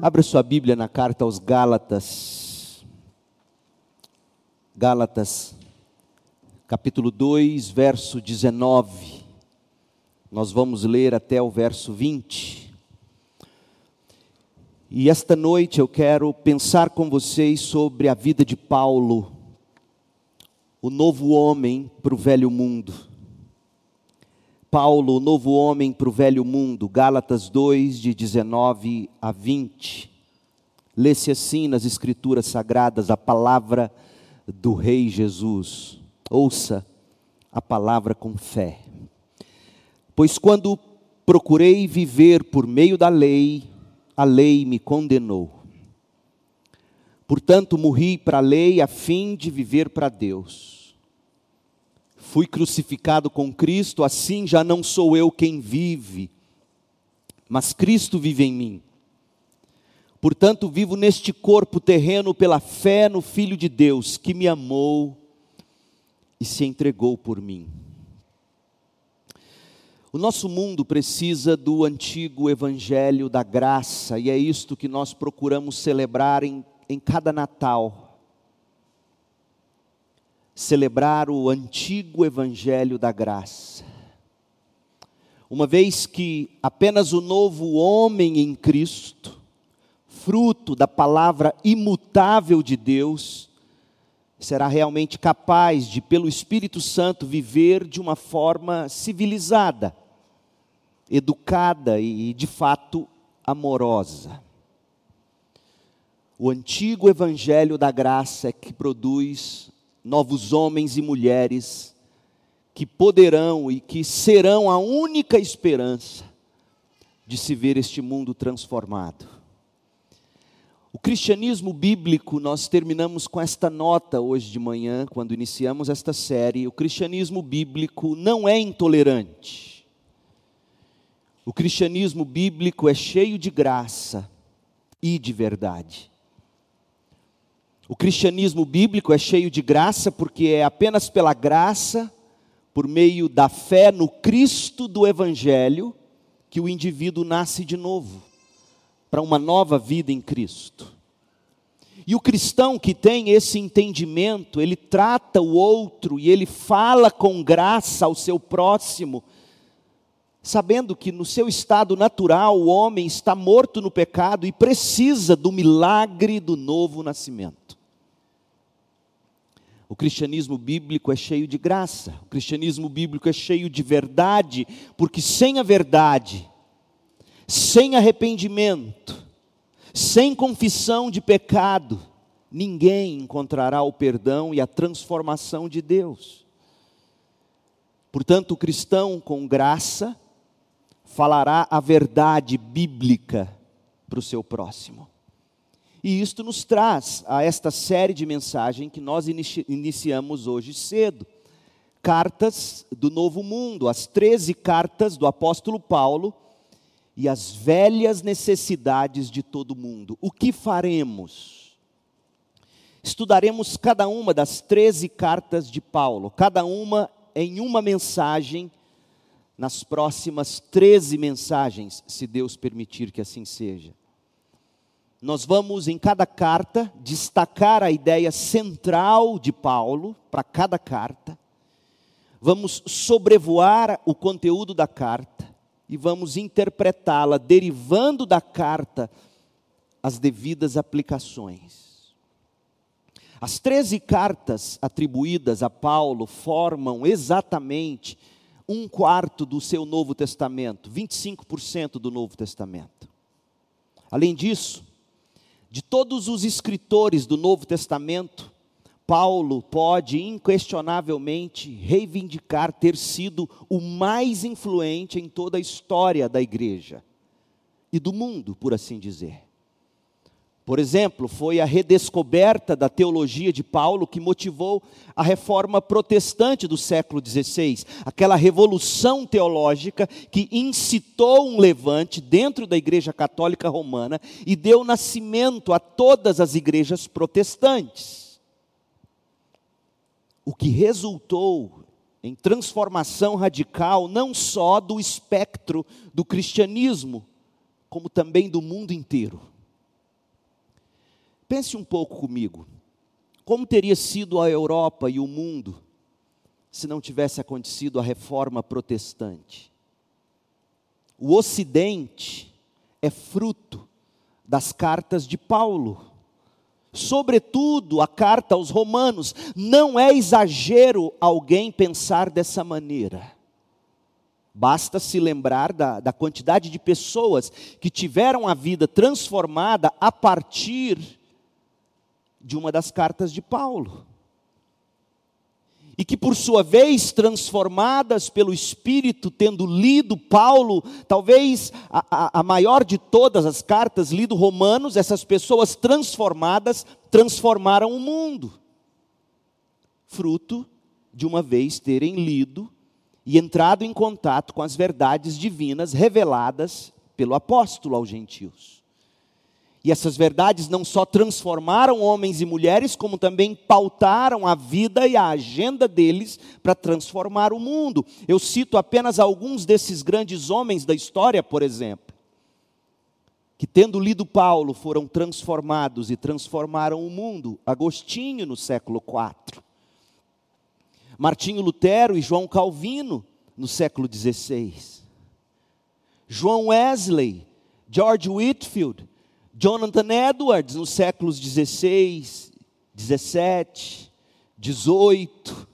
Abra sua Bíblia na carta aos Gálatas. Gálatas, capítulo 2, verso 19. Nós vamos ler até o verso 20. E esta noite eu quero pensar com vocês sobre a vida de Paulo, o novo homem para o velho mundo. Paulo, o novo homem para o velho mundo, Gálatas 2, de 19 a 20. Lê-se assim nas Escrituras Sagradas a palavra do Rei Jesus. Ouça a palavra com fé. Pois quando procurei viver por meio da lei, a lei me condenou. Portanto, morri para a lei a fim de viver para Deus. Fui crucificado com Cristo, assim já não sou eu quem vive, mas Cristo vive em mim. Portanto, vivo neste corpo terreno pela fé no Filho de Deus, que me amou e se entregou por mim. O nosso mundo precisa do antigo evangelho da graça, e é isto que nós procuramos celebrar em, em cada Natal celebrar o antigo evangelho da graça. Uma vez que apenas o novo homem em Cristo, fruto da palavra imutável de Deus, será realmente capaz de, pelo Espírito Santo, viver de uma forma civilizada, educada e, de fato, amorosa. O antigo evangelho da graça é que produz novos homens e mulheres que poderão e que serão a única esperança de se ver este mundo transformado. O cristianismo bíblico, nós terminamos com esta nota hoje de manhã, quando iniciamos esta série. O cristianismo bíblico não é intolerante. O cristianismo bíblico é cheio de graça e de verdade. O cristianismo bíblico é cheio de graça porque é apenas pela graça, por meio da fé no Cristo do Evangelho, que o indivíduo nasce de novo, para uma nova vida em Cristo. E o cristão que tem esse entendimento, ele trata o outro e ele fala com graça ao seu próximo, sabendo que no seu estado natural o homem está morto no pecado e precisa do milagre do novo nascimento. O cristianismo bíblico é cheio de graça, o cristianismo bíblico é cheio de verdade, porque sem a verdade, sem arrependimento, sem confissão de pecado, ninguém encontrará o perdão e a transformação de Deus. Portanto, o cristão com graça falará a verdade bíblica para o seu próximo. E isto nos traz a esta série de mensagem que nós inici iniciamos hoje cedo. Cartas do Novo Mundo, as 13 cartas do apóstolo Paulo e as velhas necessidades de todo mundo. O que faremos? Estudaremos cada uma das 13 cartas de Paulo, cada uma em uma mensagem, nas próximas 13 mensagens, se Deus permitir que assim seja. Nós vamos, em cada carta, destacar a ideia central de Paulo para cada carta. Vamos sobrevoar o conteúdo da carta e vamos interpretá-la, derivando da carta as devidas aplicações. As 13 cartas atribuídas a Paulo formam exatamente um quarto do seu Novo Testamento, 25% do Novo Testamento. Além disso, de todos os escritores do Novo Testamento, Paulo pode inquestionavelmente reivindicar ter sido o mais influente em toda a história da igreja e do mundo, por assim dizer. Por exemplo, foi a redescoberta da teologia de Paulo que motivou a reforma protestante do século XVI, aquela revolução teológica que incitou um levante dentro da Igreja Católica Romana e deu nascimento a todas as igrejas protestantes. o que resultou em transformação radical não só do espectro do cristianismo, como também do mundo inteiro. Pense um pouco comigo. Como teria sido a Europa e o mundo se não tivesse acontecido a reforma protestante? O Ocidente é fruto das cartas de Paulo. Sobretudo a carta aos Romanos. Não é exagero alguém pensar dessa maneira. Basta se lembrar da, da quantidade de pessoas que tiveram a vida transformada a partir de uma das cartas de Paulo e que, por sua vez, transformadas pelo Espírito, tendo lido Paulo, talvez a, a, a, maior de todas as cartas, lido Romanos, essas pessoas transformadas transformaram o mundo, fruto de uma vez terem lido e entrado em contato com as verdades divinas reveladas pelo apóstolo aos gentios. E essas verdades não só transformaram homens e mulheres, como também pautaram a vida e a agenda deles para transformar o mundo. Eu cito apenas alguns desses grandes homens da história, por exemplo, que tendo lido Paulo foram transformados e transformaram o mundo. Agostinho no século IV, Martinho Lutero e João Calvino no século XVI, João Wesley, George Whitfield, Jonathan Edwards, nos séculos 16, 17, 18,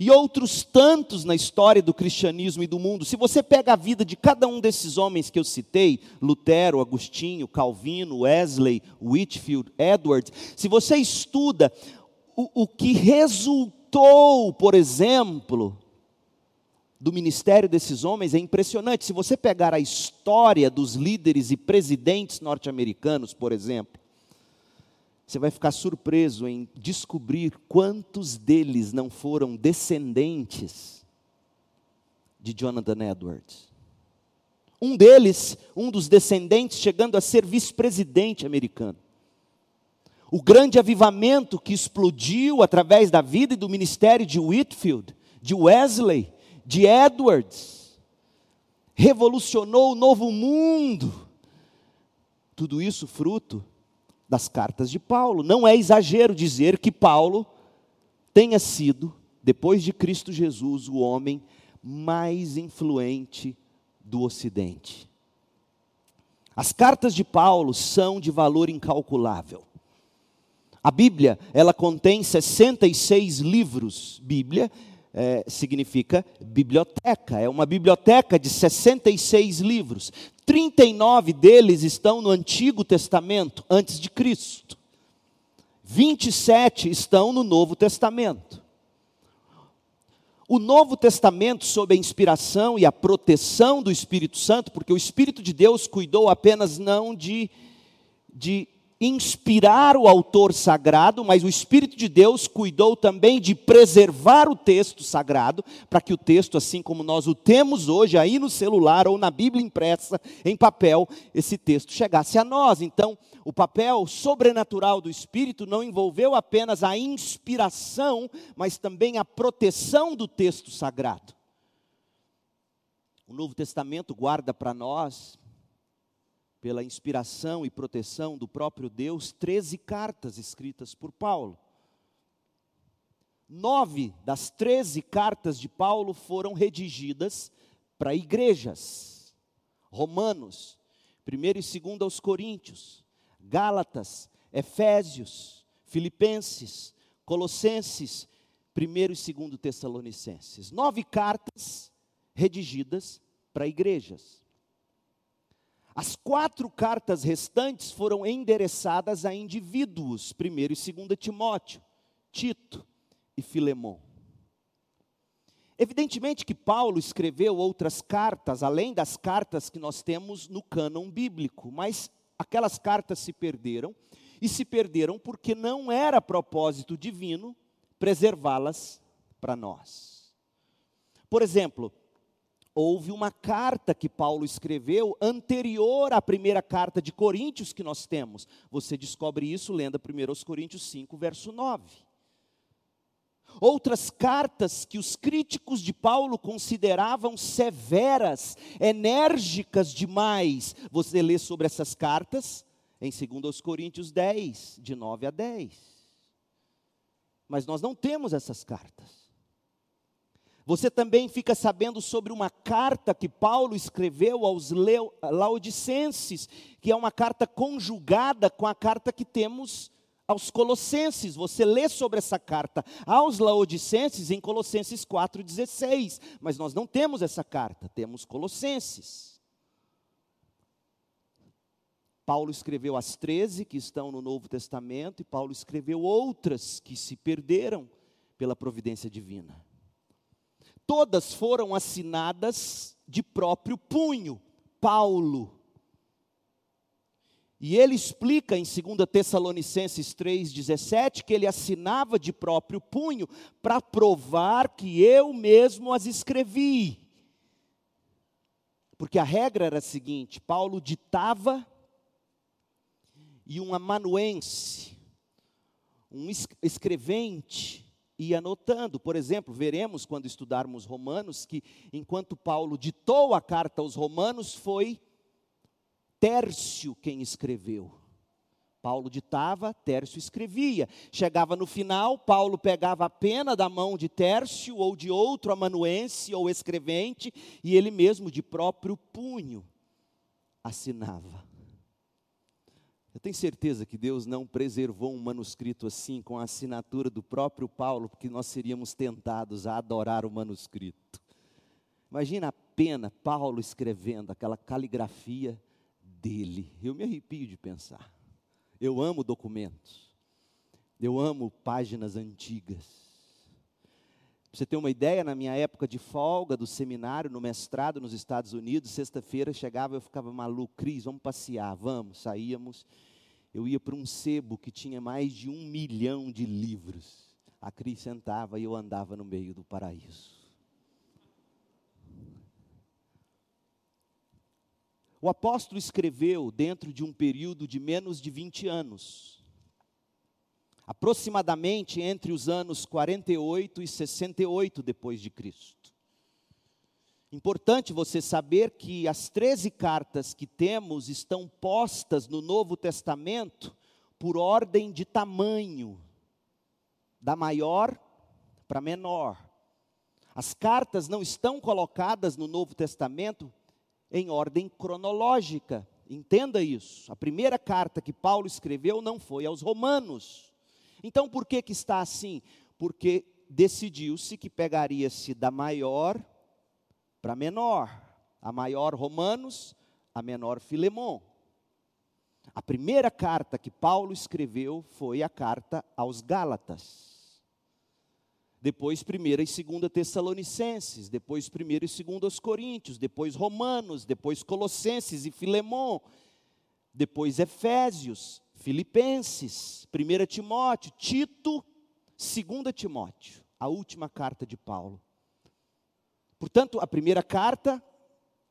e outros tantos na história do cristianismo e do mundo. Se você pega a vida de cada um desses homens que eu citei, Lutero, Agostinho, Calvino, Wesley, Whitfield, Edwards, se você estuda o, o que resultou, por exemplo, do ministério desses homens é impressionante. Se você pegar a história dos líderes e presidentes norte-americanos, por exemplo, você vai ficar surpreso em descobrir quantos deles não foram descendentes de Jonathan Edwards. Um deles, um dos descendentes, chegando a ser vice-presidente americano. O grande avivamento que explodiu através da vida e do ministério de Whitfield, de Wesley, de Edwards, revolucionou o novo mundo. Tudo isso fruto das cartas de Paulo. Não é exagero dizer que Paulo tenha sido, depois de Cristo Jesus, o homem mais influente do Ocidente. As cartas de Paulo são de valor incalculável. A Bíblia, ela contém 66 livros, Bíblia, é, significa biblioteca. É uma biblioteca de 66 livros. 39 deles estão no Antigo Testamento, antes de Cristo. 27 estão no Novo Testamento. O Novo Testamento, sob a inspiração e a proteção do Espírito Santo, porque o Espírito de Deus cuidou apenas não de, de inspirar o autor sagrado, mas o Espírito de Deus cuidou também de preservar o texto sagrado, para que o texto, assim como nós o temos hoje aí no celular ou na Bíblia impressa em papel, esse texto chegasse a nós. Então, o papel sobrenatural do Espírito não envolveu apenas a inspiração, mas também a proteção do texto sagrado. O Novo Testamento guarda para nós pela inspiração e proteção do próprio Deus, 13 cartas escritas por Paulo. Nove das 13 cartas de Paulo foram redigidas para igrejas. Romanos, 1 e 2 aos Coríntios, Gálatas, Efésios, Filipenses, Colossenses, 1 e 2 Tessalonicenses. Nove cartas redigidas para igrejas. As quatro cartas restantes foram endereçadas a indivíduos, primeiro e segundo Timóteo, Tito e Filemão. Evidentemente que Paulo escreveu outras cartas, além das cartas que nós temos no cânon bíblico, mas aquelas cartas se perderam, e se perderam porque não era propósito divino preservá-las para nós. Por exemplo, houve uma carta que Paulo escreveu anterior à primeira carta de Coríntios que nós temos. Você descobre isso lendo 1 Coríntios 5, verso 9. Outras cartas que os críticos de Paulo consideravam severas, enérgicas demais. Você lê sobre essas cartas em 2 Coríntios 10, de 9 a 10. Mas nós não temos essas cartas. Você também fica sabendo sobre uma carta que Paulo escreveu aos Laodicenses, que é uma carta conjugada com a carta que temos aos Colossenses. Você lê sobre essa carta aos Laodicenses em Colossenses 4,16. Mas nós não temos essa carta, temos Colossenses. Paulo escreveu as 13 que estão no Novo Testamento, e Paulo escreveu outras que se perderam pela providência divina. Todas foram assinadas de próprio punho, Paulo. E ele explica em 2 Tessalonicenses 3,17 que ele assinava de próprio punho para provar que eu mesmo as escrevi. Porque a regra era a seguinte: Paulo ditava e um amanuense, um escrevente, ia anotando. Por exemplo, veremos quando estudarmos Romanos que enquanto Paulo ditou a carta aos Romanos, foi Tércio quem escreveu. Paulo ditava, Tércio escrevia. Chegava no final, Paulo pegava a pena da mão de Tércio ou de outro amanuense ou escrevente e ele mesmo de próprio punho assinava. Eu tenho certeza que Deus não preservou um manuscrito assim com a assinatura do próprio Paulo, porque nós seríamos tentados a adorar o manuscrito. Imagina a pena Paulo escrevendo aquela caligrafia dele. Eu me arrepio de pensar. Eu amo documentos. Eu amo páginas antigas. Você ter uma ideia, na minha época de folga do seminário, no mestrado nos Estados Unidos, sexta-feira chegava eu ficava maluco, Cris, vamos passear, vamos, saíamos. Eu ia para um sebo que tinha mais de um milhão de livros. A Cris sentava e eu andava no meio do paraíso. O apóstolo escreveu dentro de um período de menos de 20 anos, aproximadamente entre os anos 48 e 68 depois de Cristo. Importante você saber que as 13 cartas que temos estão postas no Novo Testamento por ordem de tamanho, da maior para menor. As cartas não estão colocadas no Novo Testamento em ordem cronológica. Entenda isso. A primeira carta que Paulo escreveu não foi aos romanos. Então por que que está assim? Porque decidiu-se que pegaria-se da maior para menor. A maior Romanos, a menor Filemon. A primeira carta que Paulo escreveu foi a carta aos Gálatas depois 1 e 2 Tessalonicenses, depois 1 e 2 Coríntios, depois Romanos, depois Colossenses e Filemão, depois Efésios, Filipenses, 1 Timóteo, Tito, 2 Timóteo, a última carta de Paulo. Portanto, a primeira carta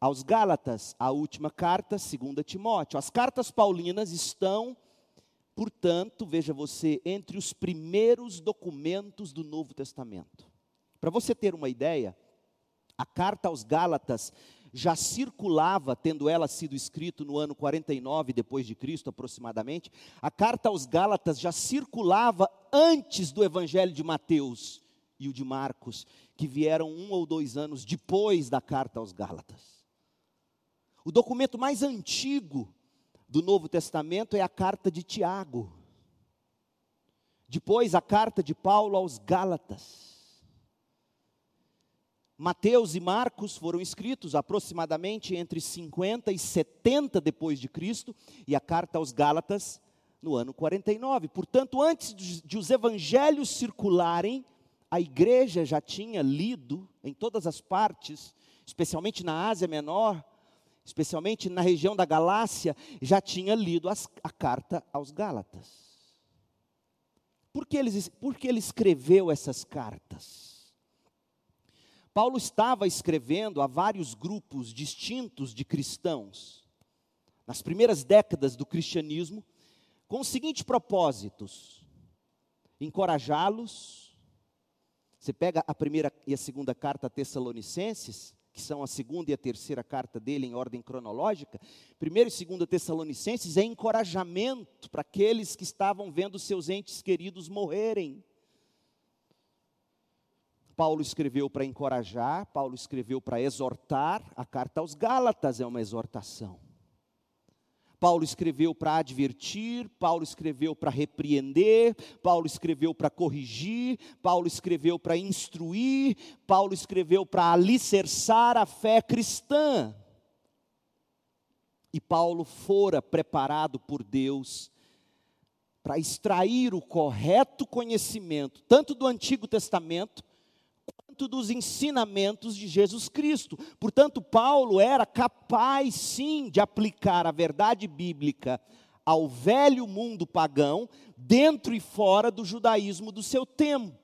aos Gálatas, a última carta, 2 Timóteo. As cartas paulinas estão portanto, veja você, entre os primeiros documentos do Novo Testamento. Para você ter uma ideia, a carta aos Gálatas já circulava, tendo ela sido escrita no ano 49 depois de Cristo aproximadamente, a carta aos Gálatas já circulava antes do Evangelho de Mateus e o de Marcos, que vieram um ou dois anos depois da carta aos Gálatas. O documento mais antigo do Novo Testamento é a carta de Tiago. Depois, a carta de Paulo aos Gálatas. Mateus e Marcos foram escritos aproximadamente entre 50 e 70 depois de Cristo, e a carta aos Gálatas no ano 49. Portanto, antes de os evangelhos circularem, a igreja já tinha lido em todas as partes, especialmente na Ásia Menor, especialmente na região da Galácia, já tinha lido as, a carta aos Gálatas. Por que, ele, por que ele escreveu essas cartas? Paulo estava escrevendo a vários grupos distintos de cristãos, nas primeiras décadas do cristianismo, com os seguintes propósitos: encorajá-los, Você pega a primeira e a segunda carta a Tessalonicenses, que são a segunda e a terceira carta dele em ordem cronológica. Primeiro e segunda Tessalonicenses é encorajamento para aqueles que estavam vendo seus entes queridos morrerem. Paulo escreveu para encorajar, Paulo escreveu para exortar, a carta aos Gálatas é uma exortação. Paulo escreveu para advertir, Paulo escreveu para repreender, Paulo escreveu para corrigir, Paulo escreveu para instruir, Paulo escreveu para alicerçar a fé cristã. E Paulo fora preparado por Deus para extrair o correto conhecimento, tanto do Antigo Testamento quanto dos ensinamentos de Jesus Cristo. Portanto, Paulo era capaz sim de aplicar a verdade bíblica ao velho mundo pagão, dentro e fora do judaísmo do seu tempo.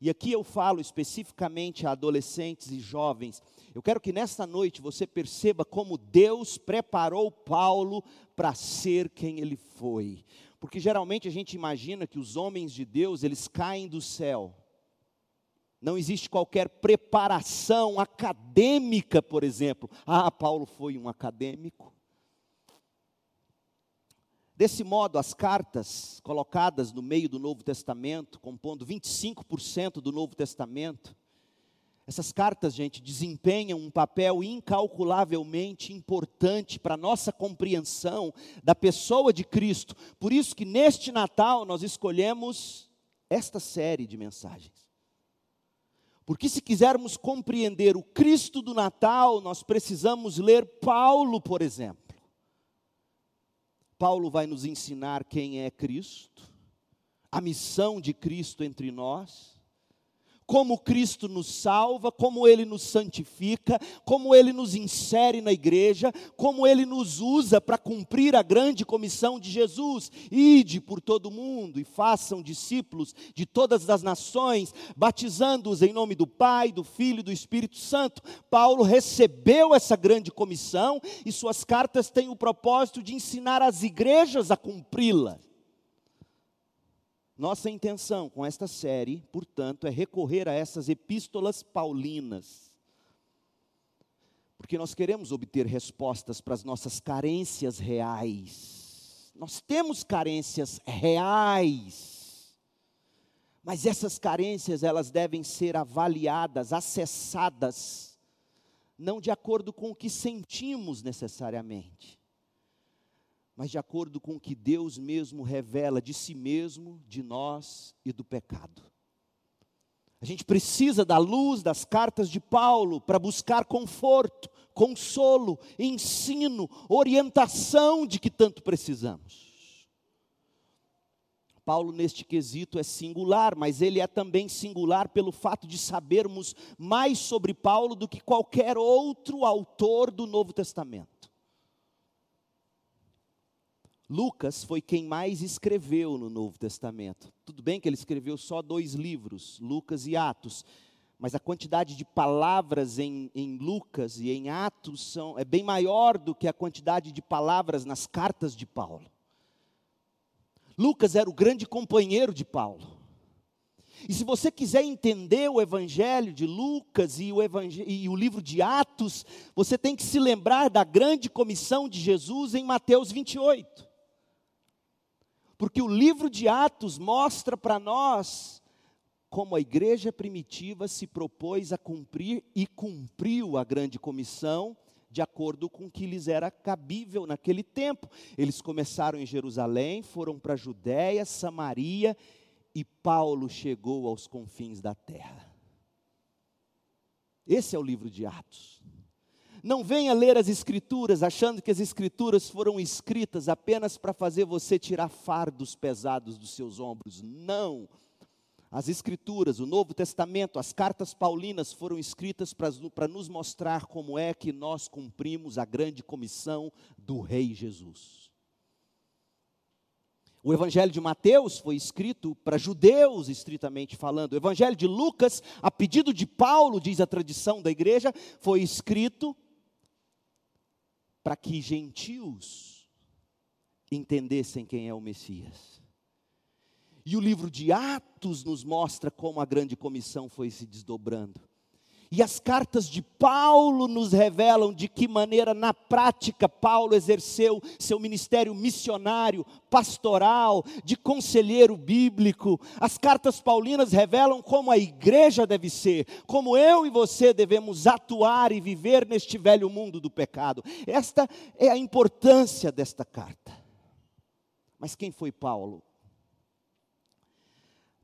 E aqui eu falo especificamente a adolescentes e jovens. Eu quero que nesta noite você perceba como Deus preparou Paulo para ser quem ele foi. Porque geralmente a gente imagina que os homens de Deus, eles caem do céu não existe qualquer preparação acadêmica, por exemplo. Ah, Paulo foi um acadêmico. Desse modo, as cartas colocadas no meio do Novo Testamento, compondo 25% do Novo Testamento, essas cartas, gente, desempenham um papel incalculavelmente importante para a nossa compreensão da pessoa de Cristo. Por isso que neste Natal nós escolhemos esta série de mensagens. Porque se quisermos compreender o Cristo do Natal, nós precisamos ler Paulo, por exemplo. Paulo vai nos ensinar quem é Cristo, a missão de Cristo entre nós como Cristo nos salva, como Ele nos santifica, como Ele nos insere na igreja, como Ele nos usa para cumprir a grande comissão de Jesus. Ide por todo o mundo e façam discípulos de todas as nações, batizando-os em nome do Pai, do Filho e do Espírito Santo. Paulo recebeu essa grande comissão e suas cartas têm o propósito de ensinar as igrejas a cumpri-la. Nossa intenção com esta série, portanto, é recorrer a essas epístolas paulinas. Porque nós queremos obter respostas para as nossas carências reais. Nós temos carências reais. Mas essas carências, elas devem ser avaliadas, acessadas, não de acordo com o que sentimos necessariamente, mas de acordo com o que Deus mesmo revela de si mesmo, de nós e do pecado. A gente precisa da luz das cartas de Paulo para buscar conforto, consolo, ensino, orientação de que tanto precisamos. Paulo, neste quesito, é singular, mas ele é também singular pelo fato de sabermos mais sobre Paulo do que qualquer outro autor do Novo Testamento. Lucas foi quem mais escreveu no Novo Testamento. Tudo bem que ele escreveu só dois livros, Lucas e Atos, mas a quantidade de palavras em, em Lucas e em Atos são, é bem maior do que a quantidade de palavras nas cartas de Paulo. Lucas era o grande companheiro de Paulo. E se você quiser entender o Evangelho de Lucas e o, e o, livro de Atos, você tem que se lembrar da grande comissão de Jesus em Mateus 28 porque o livro de Atos mostra para nós como a igreja primitiva se propôs a cumprir e cumpriu a grande comissão de acordo com o que lhes era cabível naquele tempo. Eles começaram em Jerusalém, foram para Judéia, Samaria e Paulo chegou aos confins da terra. Esse é o livro de Atos. Não venha ler as Escrituras achando que as Escrituras foram escritas apenas para fazer você tirar fardos pesados dos seus ombros. Não. As Escrituras, o Novo Testamento, as cartas paulinas foram escritas para nos mostrar como é que nós cumprimos a grande comissão do Rei Jesus. O Evangelho de Mateus foi escrito para judeus, estritamente falando. O Evangelho de Lucas, a pedido de Paulo, diz a tradição da igreja, foi escrito para que gentios entendessem quem é o Messias. E o livro de Atos nos mostra como a grande comissão foi se desdobrando. E as cartas de Paulo nos revelam de que maneira, na prática, Paulo exerceu seu ministério missionário, pastoral, de conselheiro bíblico. As cartas paulinas revelam como a igreja deve ser, como eu e você devemos atuar e viver neste velho mundo do pecado. Esta é a importância desta carta. Mas quem foi Paulo?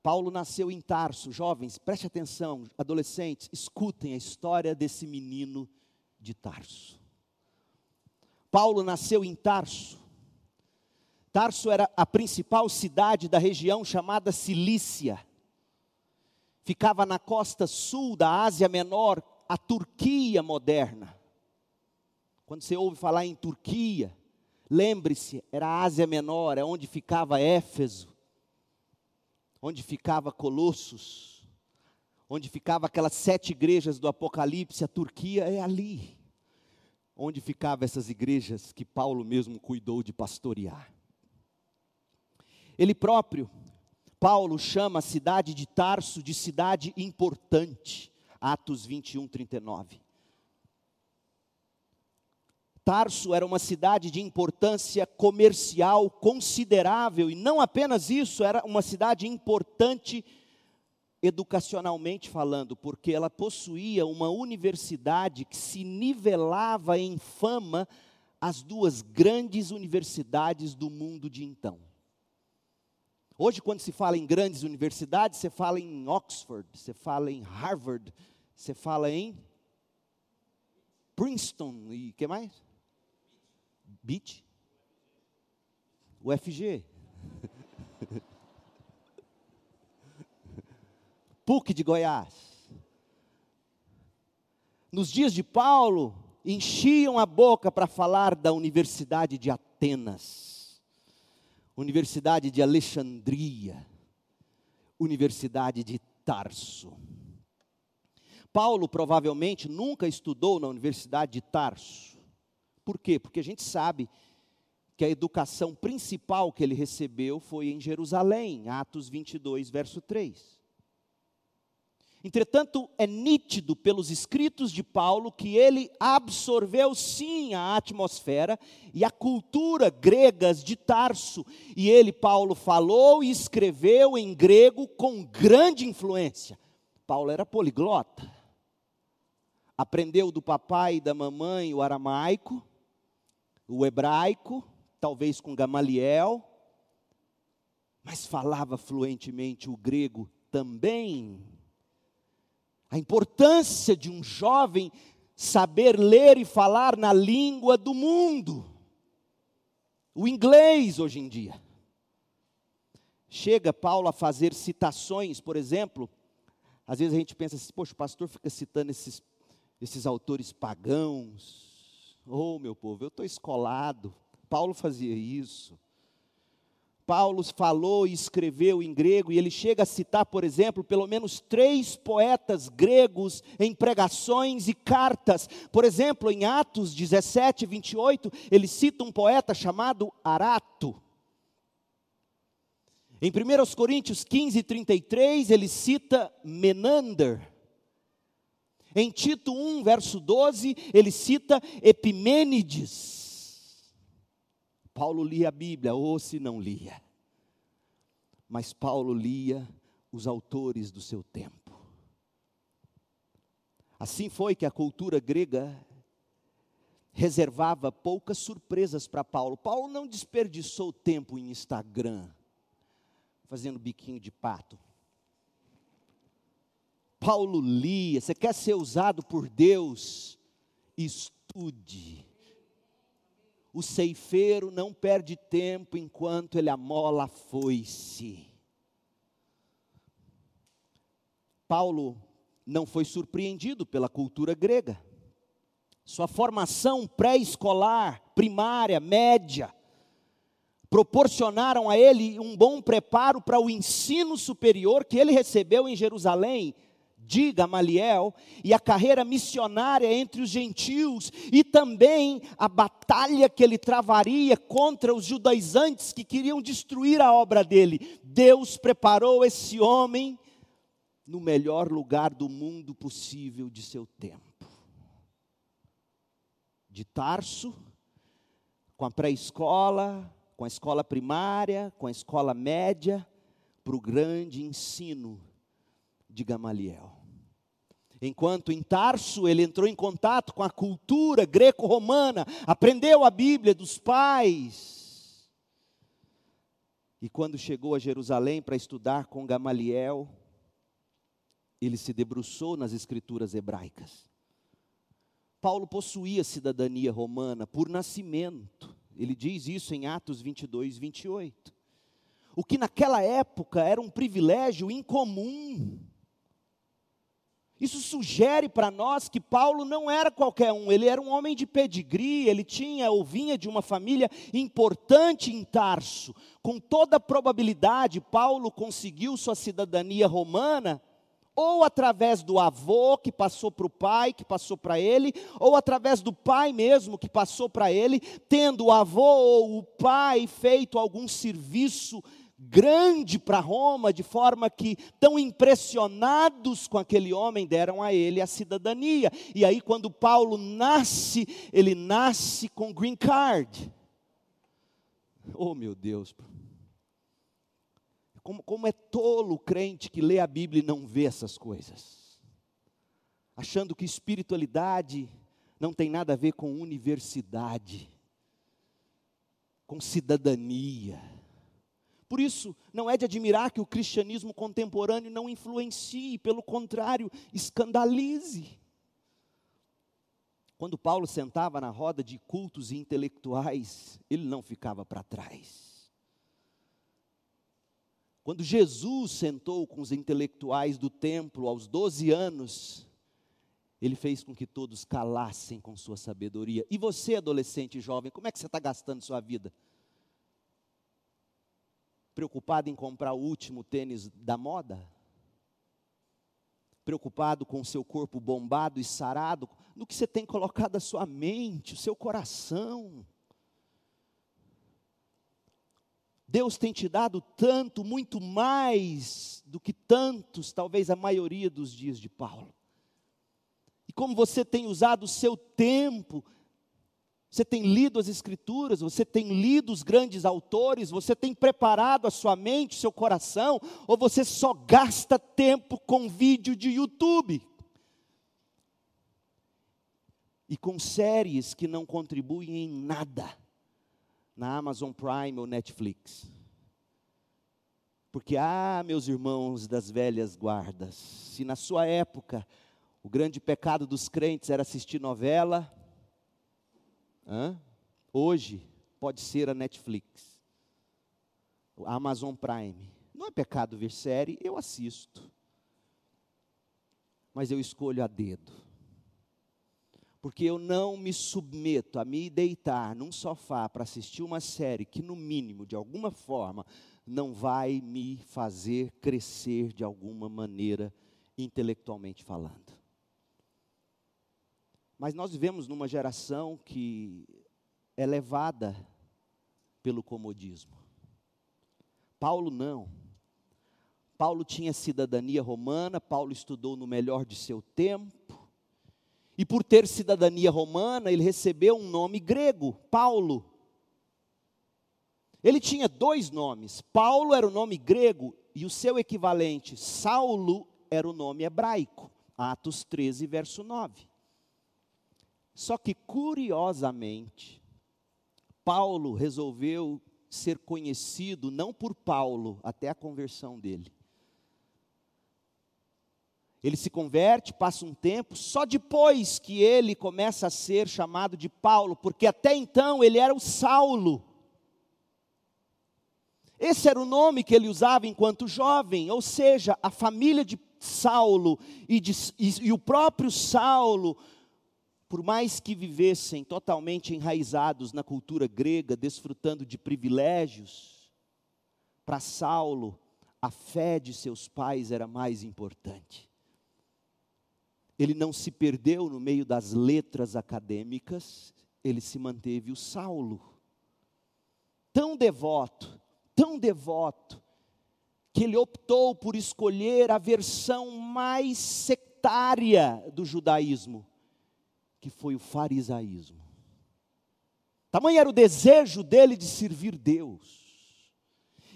Paulo nasceu em Tarso. Jovens, preste atenção, adolescentes, escutem a história desse menino de Tarso. Paulo nasceu em Tarso. Tarso era a principal cidade da região chamada Cilícia. Ficava na costa sul da Ásia Menor, a Turquia moderna. Quando você ouve falar em Turquia, lembre-se, era a Ásia Menor, é onde ficava Éfeso onde ficava Colossos, onde ficava aquelas sete igrejas do Apocalipse, a Turquia é ali. Onde ficavam essas igrejas que Paulo mesmo cuidou de pastorear. Ele próprio, Paulo chama a cidade de Tarso de cidade importante, Atos 21, 39. Tarso era uma cidade de importância comercial considerável, e não apenas isso, era uma cidade importante educacionalmente falando, porque ela possuía uma universidade que se nivelava em fama às duas grandes universidades do mundo de então. Hoje, quando se fala em grandes universidades, você fala em Oxford, você fala em Harvard, você fala em Princeton e que mais? BIT? UFG. PUC de Goiás. Nos dias de Paulo, enchiam a boca para falar da Universidade de Atenas, Universidade de Alexandria, Universidade de Tarso. Paulo provavelmente nunca estudou na Universidade de Tarso. Por quê? Porque a gente sabe que a educação principal que ele recebeu foi em Jerusalém, Atos 22, verso 3. Entretanto, é nítido pelos escritos de Paulo que ele absorveu sim a atmosfera e a cultura gregas de Tarso. E ele, Paulo, falou e escreveu em grego com grande influência. Paulo era poliglota. Aprendeu do papai e da mamãe o aramaico, o hebraico, talvez com Gamaliel, mas falava fluentemente o grego também. A importância de um jovem saber ler e falar na língua do mundo. O inglês hoje em dia. Chega Paulo a fazer citações, por exemplo, às vezes a gente pensa assim, poxa, o pastor fica citando esses, esses autores pagãos, Oh, meu povo, eu estou escolado. Paulo fazia isso. Paulo falou e escreveu em grego, e ele chega a citar, por exemplo, pelo menos três poetas gregos em pregações e cartas. Por exemplo, em Atos 17, 28, ele cita um poeta chamado Arato. Em 1 Coríntios 15, 33, ele cita Menander. Em Tito 1, verso 12, ele cita Epimênides. Paulo lia a Bíblia, ou se não lia. Mas Paulo lia os autores do seu tempo. Assim foi que a cultura grega reservava poucas surpresas para Paulo. Paulo não desperdiçou tempo em Instagram, fazendo biquinho de pato. Paulo lia. Você quer ser usado por Deus? Estude. O ceifeiro não perde tempo enquanto ele amola a foice. Paulo não foi surpreendido pela cultura grega. Sua formação pré-escolar, primária, média, proporcionaram a ele um bom preparo para o ensino superior que ele recebeu em Jerusalém de Gamaliel e a carreira missionária entre os gentios e também a batalha que ele travaria contra os judaizantes que queriam destruir a obra dele. Deus preparou esse homem no melhor lugar do mundo possível de seu tempo. De Tarso, com a pré-escola, com a escola primária, com a escola média, para o grande ensino de Gamaliel. Enquanto em Tarso ele entrou em contato com a cultura greco-romana, aprendeu a Bíblia dos pais. E quando chegou a Jerusalém para estudar com Gamaliel, ele se debruçou nas escrituras hebraicas. Paulo possuía cidadania romana por nascimento. Ele diz isso em Atos 22, 28. O que naquela época era um privilégio incomum. Isso sugere para nós que Paulo não era qualquer um, ele era um homem de pedigree, ele tinha ou vinha de uma família importante em Tarso. Com toda probabilidade, Paulo conseguiu sua cidadania romana ou através do avô que passou para o pai, que passou para ele, ou através do pai mesmo que passou para ele, tendo o avô ou o pai feito algum serviço grande para Roma, de forma que, tão impressionados com aquele homem, deram a ele a cidadania. E aí, quando Paulo nasce, ele nasce com green card. Oh, meu Deus. Como, como é tolo o crente que lê a Bíblia e não vê essas coisas, achando que espiritualidade não tem nada a ver com universidade, com cidadania. Por isso, não é de admirar que o cristianismo contemporâneo não influencie, pelo contrário, escandalize. Quando Paulo sentava na roda de cultos e intelectuais, ele não ficava para trás. Quando Jesus sentou com os intelectuais do templo aos 12 anos, ele fez com que todos calassem com sua sabedoria. E você, adolescente e jovem, como é que você está gastando sua vida? Preocupado em comprar o último tênis da moda? Preocupado com o seu corpo bombado e sarado? No que você tem colocado a sua mente, o seu coração? Deus tem te dado tanto, muito mais do que tantos, talvez a maioria dos dias de Paulo. E como você tem usado o seu tempo, você tem lido as Escrituras, você tem lido os grandes autores, você tem preparado a sua mente, seu coração, ou você só gasta tempo com vídeo de YouTube? E com séries que não contribuem em nada na Amazon Prime ou Netflix. Porque, ah, meus irmãos das velhas guardas, se na sua época o grande pecado dos crentes era assistir novela, hã? hoje pode ser a Netflix, a Amazon Prime. Não é pecado ver série, eu assisto. Mas eu escolho a dedo porque eu não me submeto a me deitar num sofá para assistir uma série que, no mínimo, de alguma forma, não vai me fazer crescer de alguma maneira, intelectualmente falando. Mas nós vivemos numa geração que é levada pelo comodismo. Paulo não. Paulo tinha cidadania romana, Paulo estudou no melhor de seu tempo, e por ter cidadania romana, ele recebeu um nome grego, Paulo. Ele tinha dois nomes. Paulo era o nome grego e o seu equivalente, Saulo, era o nome hebraico. Atos 13, verso 9. Só que, curiosamente, Paulo resolveu ser conhecido não por Paulo até a conversão dele, ele se converte, passa um tempo, só depois que ele começa a ser chamado de Paulo, porque até então ele era o Saulo. Esse era o nome que ele usava enquanto jovem, ou seja, a família de Saulo e, de, e, e o próprio Saulo, por mais que vivessem totalmente enraizados na cultura grega, desfrutando de privilégios, para Saulo, a fé de seus pais era mais importante. ele não se perdeu no meio das letras acadêmicas, ele se manteve o Saulo. Tão devoto, tão devoto, que ele optou por escolher a versão mais sectária do judaísmo, que foi o farisaísmo. Tamanho era o desejo dele de servir Deus.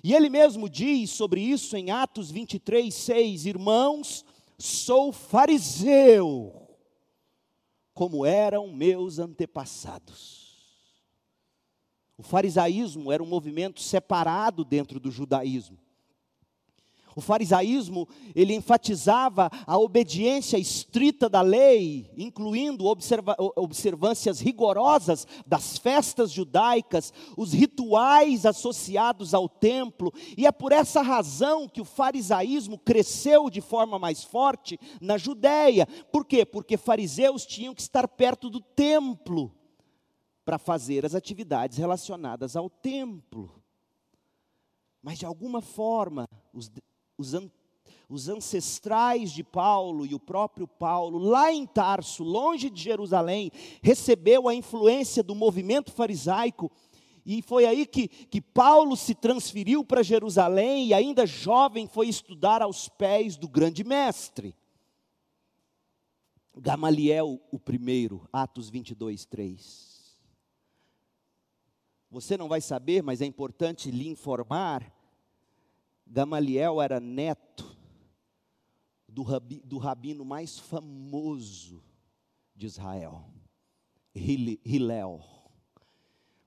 E ele mesmo diz sobre isso em Atos 23, 6: Irmãos, sou fariseu, como eram meus antepassados. O farisaísmo era um movimento separado dentro do judaísmo. O farisaísmo, ele enfatizava a obediência estrita da lei, incluindo observa observâncias rigorosas das festas judaicas, os rituais associados ao templo, e é por essa razão que o farisaísmo cresceu de forma mais forte na Judéia. Por quê? Porque fariseus tinham que estar perto do templo para fazer as atividades relacionadas ao templo. Mas de alguma forma, os os, an, os ancestrais de Paulo e o próprio Paulo, lá em Tarso, longe de Jerusalém, recebeu a influência do movimento farisaico. E foi aí que, que Paulo se transferiu para Jerusalém e, ainda jovem, foi estudar aos pés do grande mestre. Gamaliel, o primeiro, Atos 22, 3. Você não vai saber, mas é importante lhe informar Gamaliel era neto do, rabi, do rabino mais famoso de Israel, Hilel.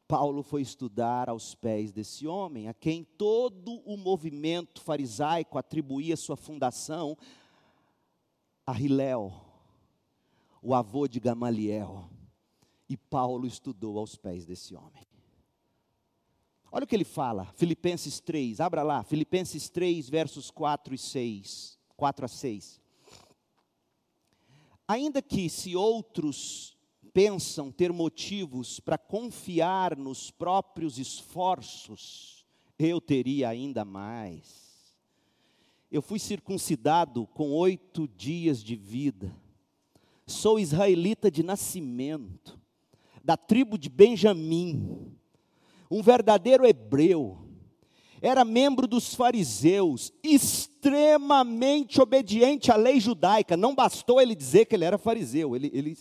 Paulo foi estudar aos pés desse homem, a quem todo o movimento farisaico atribuía sua fundação a Hilel, o avô de Gamaliel. E Paulo estudou aos pés desse homem. Olha o que ele fala, Filipenses 3, abra lá, Filipenses 3, versos 4 e 6, 4 a 6. Ainda que se outros pensam ter motivos para confiar nos próprios esforços, eu teria ainda mais. Eu fui circuncidado com oito dias de vida, sou israelita de nascimento, da tribo de Benjamim, um verdadeiro hebreu, era membro dos fariseus, extremamente obediente à lei judaica. Não bastou ele dizer que ele era fariseu, ele, ele,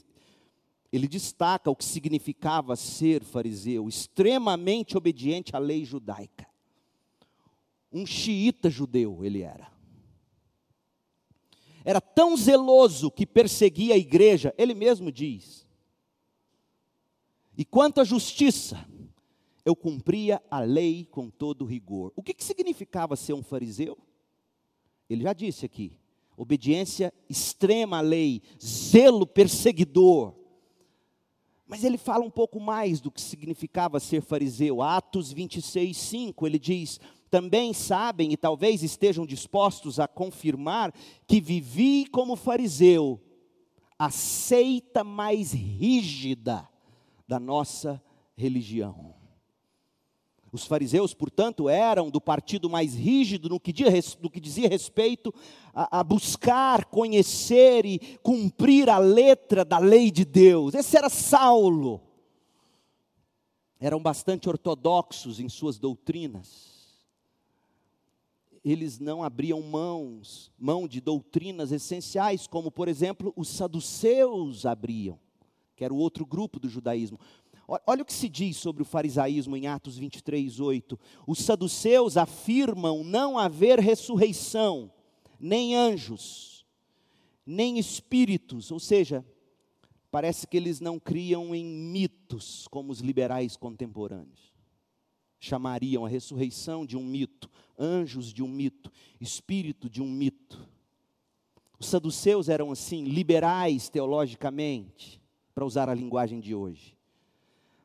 ele destaca o que significava ser fariseu, extremamente obediente à lei judaica. Um xiita judeu ele era. Era tão zeloso que perseguia a igreja, ele mesmo diz. E quanto à justiça, eu cumpria a lei com todo rigor. O que, que significava ser um fariseu? Ele já disse aqui: obediência extrema à lei, zelo perseguidor. Mas ele fala um pouco mais do que significava ser fariseu. Atos 26, 5, ele diz: Também sabem e talvez estejam dispostos a confirmar que vivi como fariseu, a seita mais rígida da nossa religião. Os fariseus, portanto, eram do partido mais rígido no que, dizia respeito a, a, buscar, conhecer e cumprir a letra da lei de Deus. Esse era Saulo. Eram bastante ortodoxos em suas doutrinas. Eles não abriam mãos, mão de doutrinas essenciais, como, por exemplo, os saduceus abriam, que era o outro grupo do judaísmo. Olha o que se diz sobre o farisaísmo em Atos 23, 8. Os saduceus afirmam não haver ressurreição, nem anjos, nem espíritos, ou seja, parece que eles não criam em mitos como os liberais contemporâneos. Chamariam a ressurreição de um mito, anjos de um mito, espírito de um mito. Os saduceus eram assim, liberais teologicamente, para usar a linguagem de hoje.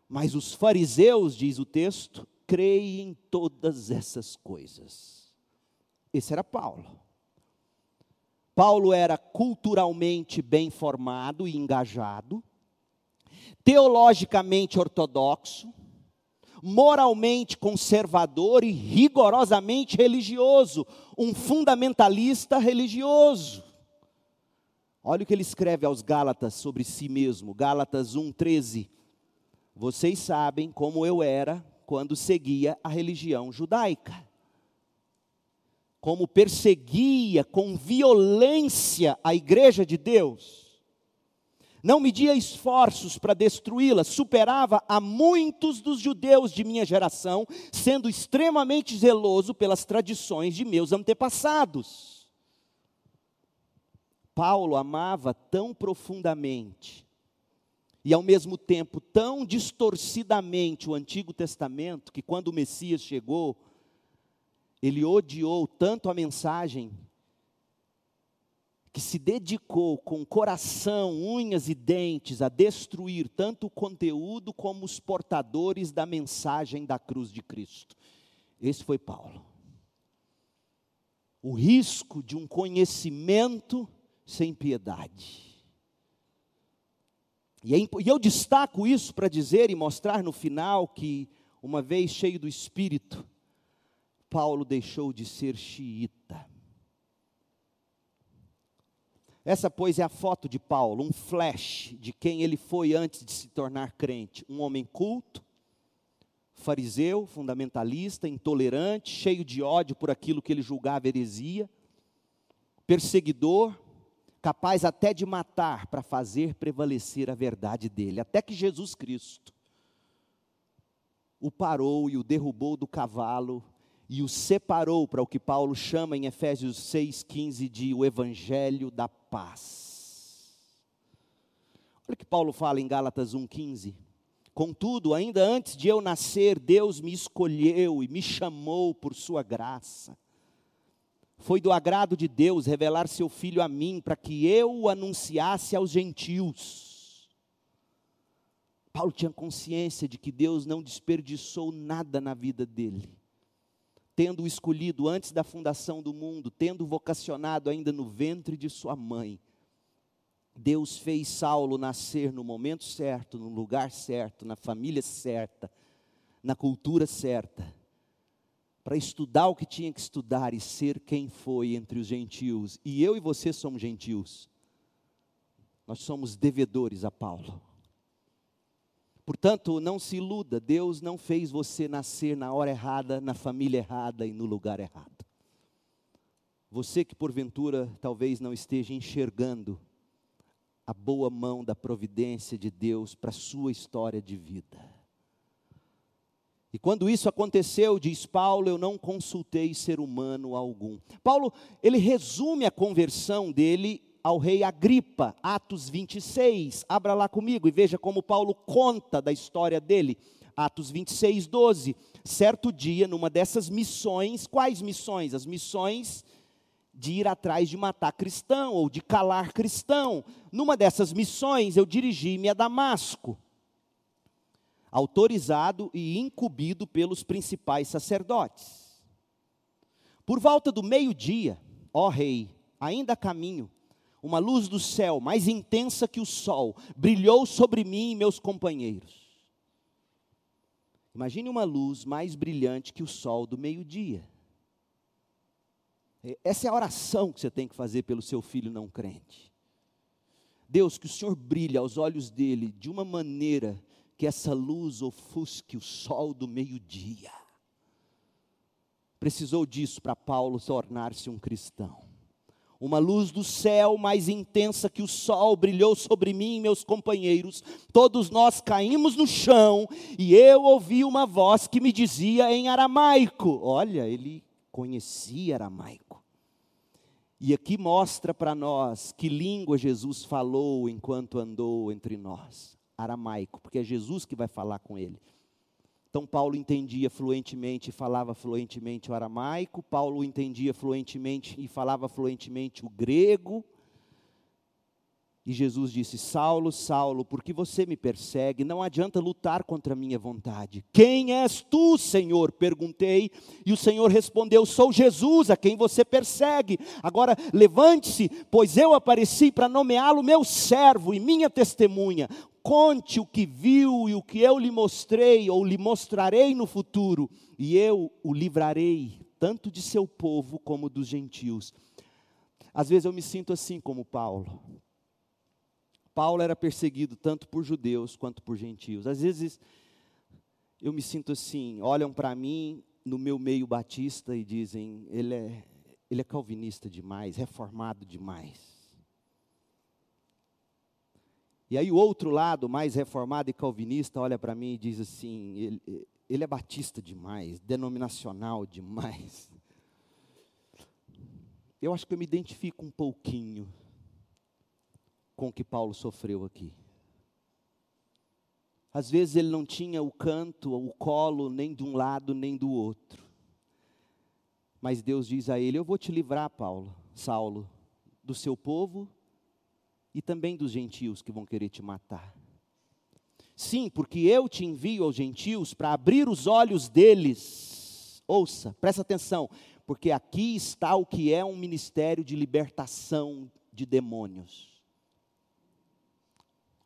Mas os fariseus, diz o texto, creem em todas essas coisas. Esse era Paulo. Paulo era culturalmente bem formado e engajado, teologicamente ortodoxo, moralmente conservador e rigorosamente religioso, um fundamentalista religioso. Olha o que ele escreve aos Gálatas sobre si mesmo, Gálatas 1:13. Vocês sabem como eu era quando seguia a religião judaica. Como perseguia com violência a igreja de Deus não media esforços para destruí-la, superava a muitos dos judeus de minha geração, sendo extremamente zeloso pelas tradições de meus antepassados. Paulo amava tão profundamente e ao mesmo tempo tão distorcidamente o Antigo Testamento que quando o Messias chegou, ele odiou tanto a mensagem que se dedicou com coração, unhas e dentes a destruir tanto o conteúdo como os portadores da mensagem da cruz de Cristo. Esse foi Paulo. O risco de um conhecimento sem piedade. E, é eu destaco isso para dizer e mostrar no final que, uma vez cheio do Espírito, Paulo deixou de ser xiita. Essa, pois, é a foto de Paulo, um flash de quem ele foi antes de se tornar crente. Um homem culto, fariseu, fundamentalista, intolerante, cheio de ódio por aquilo que ele julgava heresia, perseguidor, capaz até de matar para fazer prevalecer a verdade dele, até que Jesus Cristo o parou e o derrubou do cavalo e o separou para o que Paulo chama em Efésios 6,15 de o Evangelho da Paz. Olha o que Paulo fala em Gálatas 1,15. Contudo, ainda antes de eu nascer, Deus me escolheu e me chamou por sua graça. Foi do agrado de Deus revelar seu filho a mim, para que eu o anunciasse aos gentios. Paulo tinha consciência de que Deus não desperdiçou nada na vida dele tendo escolhido antes da fundação do mundo, tendo vocacionado ainda no ventre de sua mãe, Deus fez Saulo nascer no momento certo, no lugar certo, na família certa, na cultura certa, para estudar o que tinha que estudar e ser quem foi entre os gentios. E eu e você somos gentios. Nós somos devedores a Paulo. Portanto, não se iluda, Deus não fez você nascer na hora errada, na família errada e no lugar errado. Você que porventura talvez não esteja enxergando a boa mão da providência de Deus para a sua história de vida. E quando isso aconteceu, diz Paulo, eu não consultei ser humano algum. Paulo, ele resume a conversão dele ao rei Agripa, Atos 26. Abra lá comigo e veja como Paulo conta da história dele. Atos 26, 12. Certo dia, numa dessas missões, quais missões? As missões de ir atrás de matar cristão ou de calar cristão. Numa dessas missões, eu dirigi-me a Damasco, autorizado e incumbido pelos principais sacerdotes. Por volta do meio-dia, ó rei, ainda a caminho, uma luz do céu mais intensa que o sol brilhou sobre mim e meus companheiros. Imagine uma luz mais brilhante que o sol do meio-dia. Essa é a oração que você tem que fazer pelo seu filho não crente. Deus, que o Senhor brilhe aos olhos dele de uma maneira que essa luz ofusque o sol do meio-dia. Precisou disso para Paulo tornar-se um cristão. Uma luz do céu mais intensa que o sol brilhou sobre mim e meus companheiros. Todos nós caímos no chão e eu ouvi uma voz que me dizia em aramaico. Olha, ele conhecia aramaico. E aqui mostra para nós que língua Jesus falou enquanto andou entre nós. Aramaico, porque é Jesus que vai falar com ele. Então, Paulo entendia fluentemente e falava fluentemente o aramaico, Paulo entendia fluentemente e falava fluentemente o grego. E Jesus disse: Saulo, Saulo, por que você me persegue? Não adianta lutar contra a minha vontade. Quem és tu, Senhor? Perguntei. E o Senhor respondeu: Sou Jesus, a quem você persegue. Agora levante-se, pois eu apareci para nomeá-lo meu servo e minha testemunha conte o que viu e o que eu lhe mostrei ou lhe mostrarei no futuro, e eu o livrarei, tanto de seu povo como dos gentios. Às vezes eu me sinto assim como Paulo. Paulo era perseguido tanto por judeus quanto por gentios. Às vezes eu me sinto assim, olham para mim no meu meio batista e dizem, ele é, ele é calvinista demais, reformado demais. E aí o outro lado, mais reformado e calvinista, olha para mim e diz assim, ele, ele é batista demais, denominacional demais. Eu acho que eu me identifico um pouquinho com o que Paulo sofreu aqui. Às vezes ele não tinha o canto, o colo, nem de um lado, nem do outro. Mas Deus diz a ele: Eu vou te livrar, Paulo, Saulo, do seu povo e também dos gentios que vão querer te matar. Sim, porque eu te envio aos gentios para abrir os olhos deles. Ouça, presta atenção, porque aqui está o que é um ministério de libertação de demônios.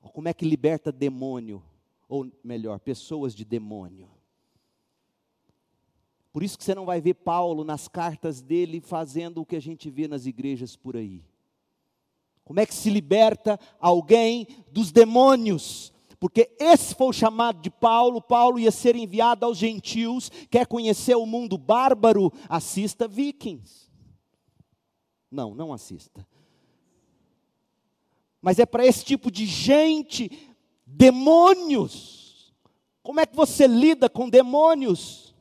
Como é que liberta demônio? Ou melhor, pessoas de demônio. Por isso que você não vai ver Paulo nas cartas dele fazendo o que a gente vê nas igrejas por aí. Como é que se liberta alguém dos demônios? Porque esse foi o chamado de Paulo. Paulo ia ser enviado aos gentios. Quer conhecer o mundo bárbaro? Assista Vikings. Não, não assista mas é para esse tipo de gente, demônios. Como é que você lida com demônios?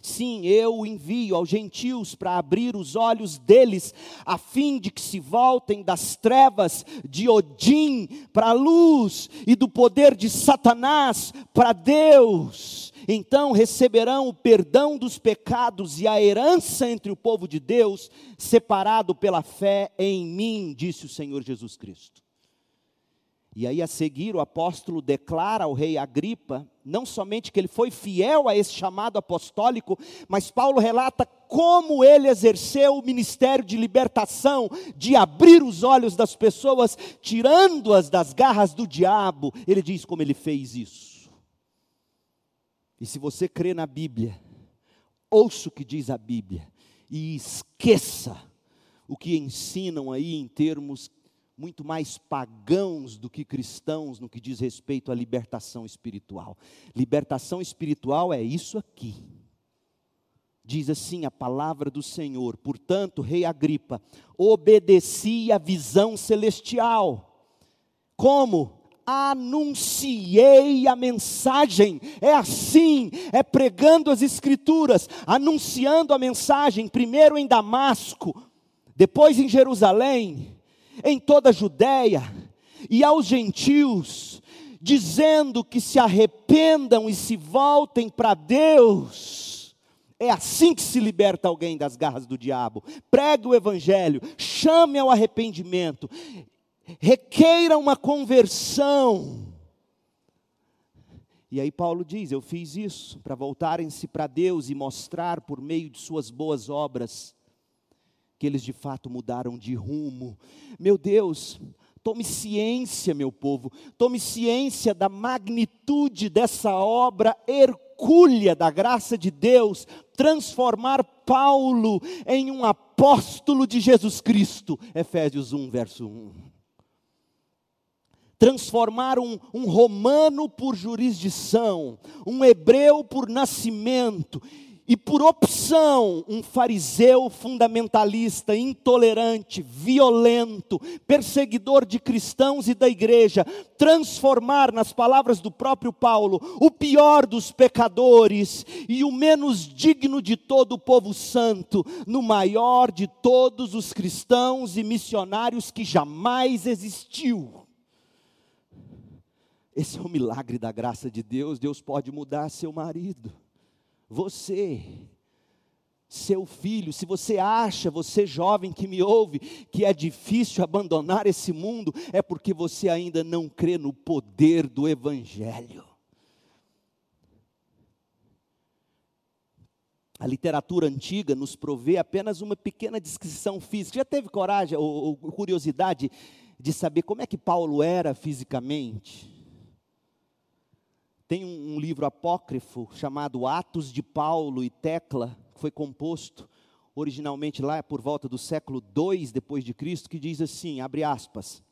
Sim, eu envio aos gentios para abrir os olhos deles, a fim de que se voltem das trevas de Odin para a luz e do poder de Satanás para Deus então receberão o perdão dos pecados e a herança entre o povo de Deus, separado pela fé em mim, disse o Senhor Jesus Cristo. E aí, a seguir, o apóstolo declara ao rei Agripa, não somente que ele foi fiel a esse chamado apostólico, mas Paulo relata como ele exerceu o ministério de libertação, de abrir os olhos das pessoas, tirando-as das garras do diabo. Ele diz como ele fez isso. E se você crê na Bíblia, ouça o que diz a Bíblia e esqueça o que ensinam aí em termos muito mais pagãos do que cristãos no que diz respeito à libertação espiritual. Libertação espiritual é isso aqui. Diz assim a palavra do Senhor: portanto, Rei Agripa, obedeci à visão celestial. Como? anunciei a mensagem. É assim, é pregando as Escrituras, anunciando a mensagem, primeiro em Damasco, depois em Jerusalém, em toda a Judéia, e aos gentios, dizendo que se arrependam e se voltem para Deus. É assim que se liberta alguém das garras do diabo. Pregue o Evangelho, chame ao arrependimento requeira uma conversão. E aí Paulo diz: Eu fiz isso para voltarem-se para Deus e mostrar por meio de suas boas obras que eles de fato mudaram de rumo. Meu Deus, tome ciência, meu povo, tome ciência da magnitude dessa obra hercúlea da graça de Deus, transformar Paulo em um apóstolo de Jesus Cristo. Efésios 1, verso 1 transformar um, um romano por jurisdição, um hebreu por nascimento, e por opção, um fariseu fundamentalista, intolerante, violento, perseguidor de cristãos e da igreja, transformar, nas palavras do próprio Paulo, o pior dos pecadores e o menos digno de todo o povo santo, no maior de todos os cristãos e missionários que jamais existiu. Esse é o milagre da graça de Deus. Deus pode mudar seu marido, você, seu filho. Se você acha, você jovem que me ouve, que é difícil abandonar esse mundo, é porque você ainda não crê no poder do Evangelho. A literatura antiga nos provê apenas uma pequena descrição física. Já teve coragem ou, ou curiosidade de saber como é que Paulo era fisicamente? Tem um, um livro apócrifo chamado Atos de Paulo e Tecla, que foi composto originalmente lá por volta do século 2 depois de Cristo, que diz assim, abre aspas: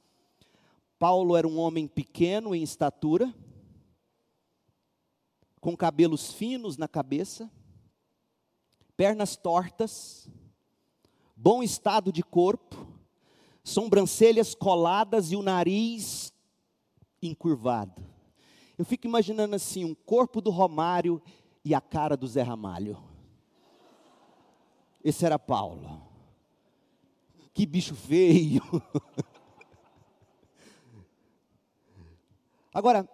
Paulo era um homem pequeno em estatura, com cabelos finos na cabeça, pernas tortas, bom estado de corpo, sobrancelhas coladas e o nariz encurvado. Eu fico imaginando assim, um corpo do Romário e a cara do Zé Ramalho. Esse era Paulo. Que bicho feio. Agora,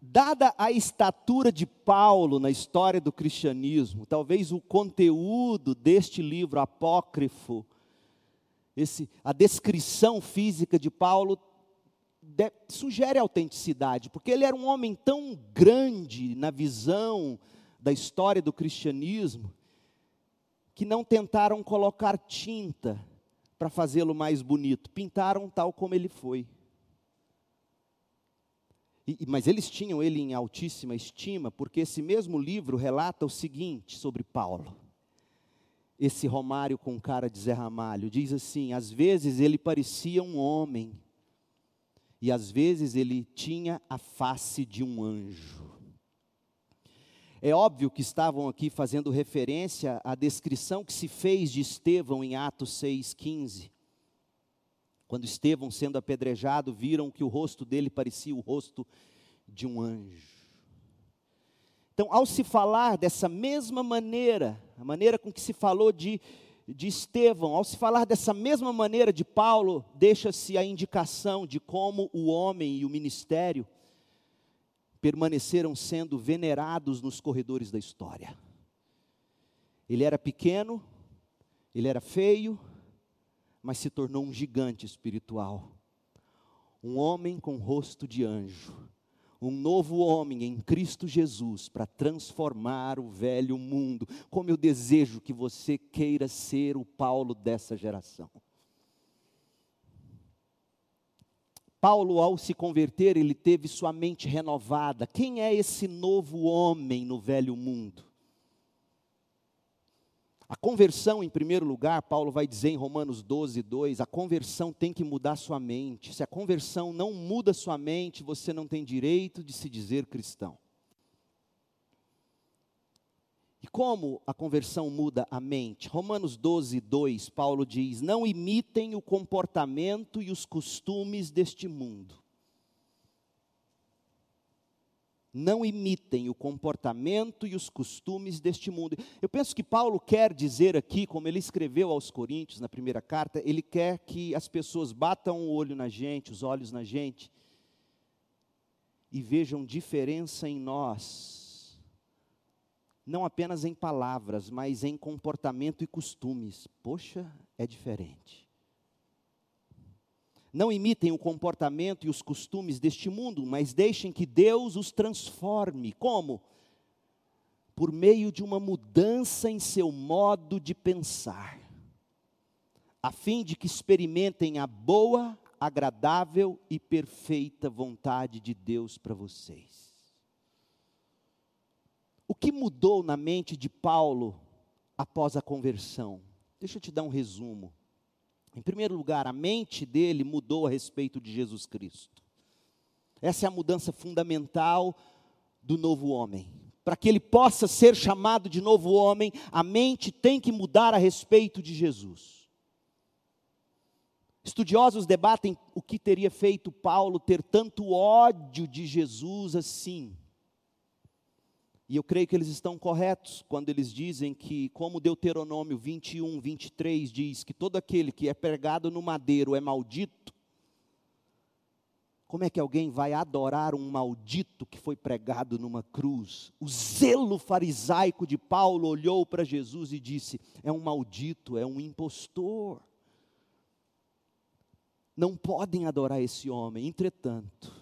dada a estatura de Paulo na história do cristianismo, talvez o conteúdo deste livro apócrifo, esse, a descrição física de Paulo sugere autenticidade, porque ele era um homem tão grande na visão da história do cristianismo, que não tentaram colocar tinta para fazê-lo mais bonito, pintaram tal como ele foi. E, mas eles tinham ele em altíssima estima, porque esse mesmo livro relata o seguinte sobre Paulo. Esse Romário com cara de Zé Ramalho diz assim: às vezes ele parecia um homem, e às vezes ele tinha a face de um anjo. É óbvio que estavam aqui fazendo referência à descrição que se fez de Estevão em Atos 6,15. Quando Estevão, sendo apedrejado, viram que o rosto dele parecia o rosto de um anjo. Então, ao se falar dessa mesma maneira, a maneira com que se falou de, de Estevão, ao se falar dessa mesma maneira de Paulo, deixa-se a indicação de como o homem e o ministério permaneceram sendo venerados nos corredores da história. Ele era pequeno, ele era feio, mas se tornou um gigante espiritual. Um homem com rosto de anjo. Um novo homem em Cristo Jesus para transformar o velho mundo. Como eu desejo que você queira ser o Paulo dessa geração. Paulo, ao se converter, ele teve sua mente renovada. Quem é esse novo homem no velho mundo? A conversão, em primeiro lugar, Paulo vai dizer em Romanos 12, 2, a conversão tem que mudar sua mente. Se a conversão não muda sua mente, você não tem direito de se dizer cristão. E como a conversão muda a mente? Romanos 12, 2, Paulo diz: Não imitem o comportamento e os costumes deste mundo não imitem o comportamento e os costumes deste mundo. Eu penso que Paulo quer dizer aqui, como ele escreveu aos Coríntios na primeira carta, ele quer que as pessoas batam o olho na gente, os olhos na gente, e vejam diferença em nós, não apenas em palavras, mas em comportamento e costumes. Poxa, é diferente. Não imitem o comportamento e os costumes deste mundo, mas deixem que Deus os transforme. Como? Por meio de uma mudança em seu modo de pensar, a fim de que experimentem a boa, agradável e perfeita vontade de Deus para vocês. O que mudou na mente de Paulo após a conversão? Deixa eu te dar um resumo. Em primeiro lugar, a mente dele mudou a respeito de Jesus Cristo. Essa é a mudança fundamental do novo homem. Para que ele possa ser chamado de novo homem, a mente tem que mudar a respeito de Jesus. Estudiosos debatem o que teria feito Paulo ter tanto ódio de Jesus assim. E eu creio que eles estão corretos quando eles dizem que, como Deuteronômio 21, 23 diz, que todo aquele que é pregado no madeiro é maldito. Como é que alguém vai adorar um maldito que foi pregado numa cruz? O zelo farisaico de Paulo olhou para Jesus e disse: é um maldito, é um impostor. Não podem adorar esse homem. Entretanto,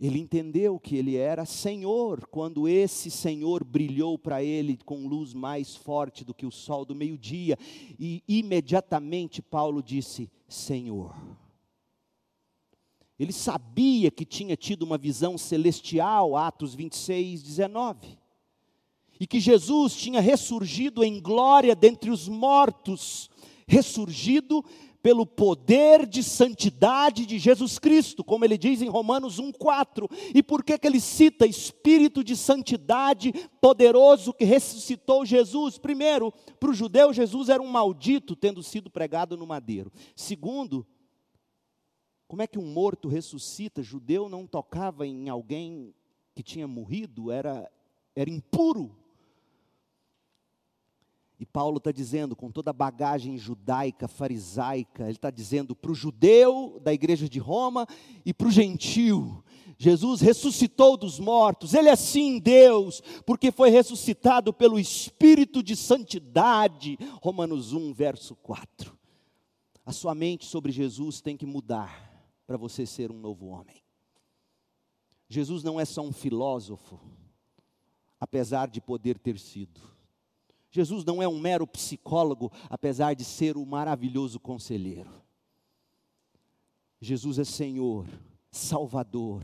ele entendeu que ele era Senhor quando esse Senhor brilhou para ele com luz mais forte do que o sol do meio-dia, e imediatamente Paulo disse: Senhor. Ele sabia que tinha tido uma visão celestial, Atos 26, 19, e que Jesus tinha ressurgido em glória dentre os mortos, ressurgido pelo poder de santidade de Jesus Cristo, como ele diz em Romanos 1,4. E por que, que ele cita Espírito de santidade poderoso que ressuscitou Jesus? Primeiro, para o judeu, Jesus era um maldito tendo sido pregado no madeiro. Segundo, como é que um morto ressuscita? Judeu não tocava em alguém que tinha morrido, era, era impuro. E Paulo está dizendo, com toda a bagagem judaica, farisaica, ele está dizendo para o judeu da igreja de Roma e para o gentil: Jesus ressuscitou dos mortos, ele é sim Deus, porque foi ressuscitado pelo Espírito de Santidade. Romanos 1, verso 4. A sua mente sobre Jesus tem que mudar para você ser um novo homem. Jesus não é só um filósofo, apesar de poder ter sido. Jesus não é um mero psicólogo, apesar de ser o um maravilhoso conselheiro. Jesus é Senhor, Salvador,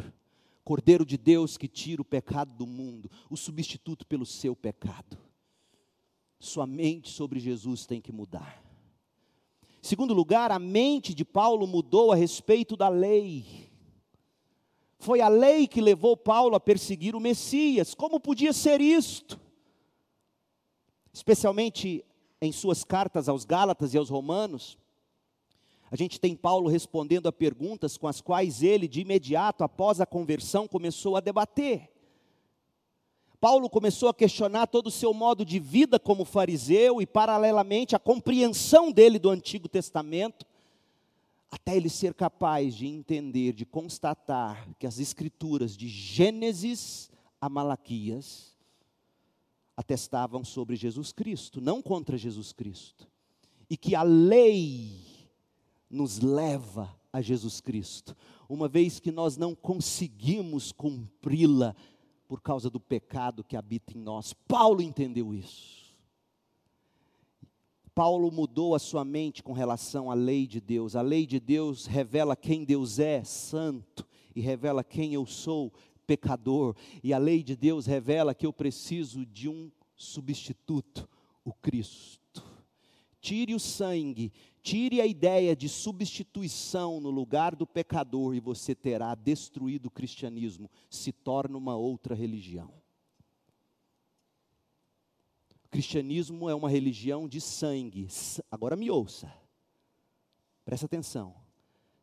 Cordeiro de Deus que tira o pecado do mundo, o substituto pelo seu pecado. Sua mente sobre Jesus tem que mudar. Segundo lugar, a mente de Paulo mudou a respeito da lei. Foi a lei que levou Paulo a perseguir o Messias. Como podia ser isto? Especialmente em suas cartas aos Gálatas e aos Romanos, a gente tem Paulo respondendo a perguntas com as quais ele, de imediato após a conversão, começou a debater. Paulo começou a questionar todo o seu modo de vida como fariseu e, paralelamente, a compreensão dele do Antigo Testamento, até ele ser capaz de entender, de constatar que as Escrituras, de Gênesis a Malaquias, atestavam sobre Jesus Cristo, não contra Jesus Cristo. E que a lei nos leva a Jesus Cristo, uma vez que nós não conseguimos cumpri-la por causa do pecado que habita em nós. Paulo entendeu isso. Paulo mudou a sua mente com relação à lei de Deus. A lei de Deus revela quem Deus é, santo, e revela quem eu sou, pecador, e a lei de Deus revela que eu preciso de um substituto, o Cristo. Tire o sangue, tire a ideia de substituição no lugar do pecador e você terá destruído o cristianismo, se torna uma outra religião. O cristianismo é uma religião de sangue. Agora me ouça, presta atenção.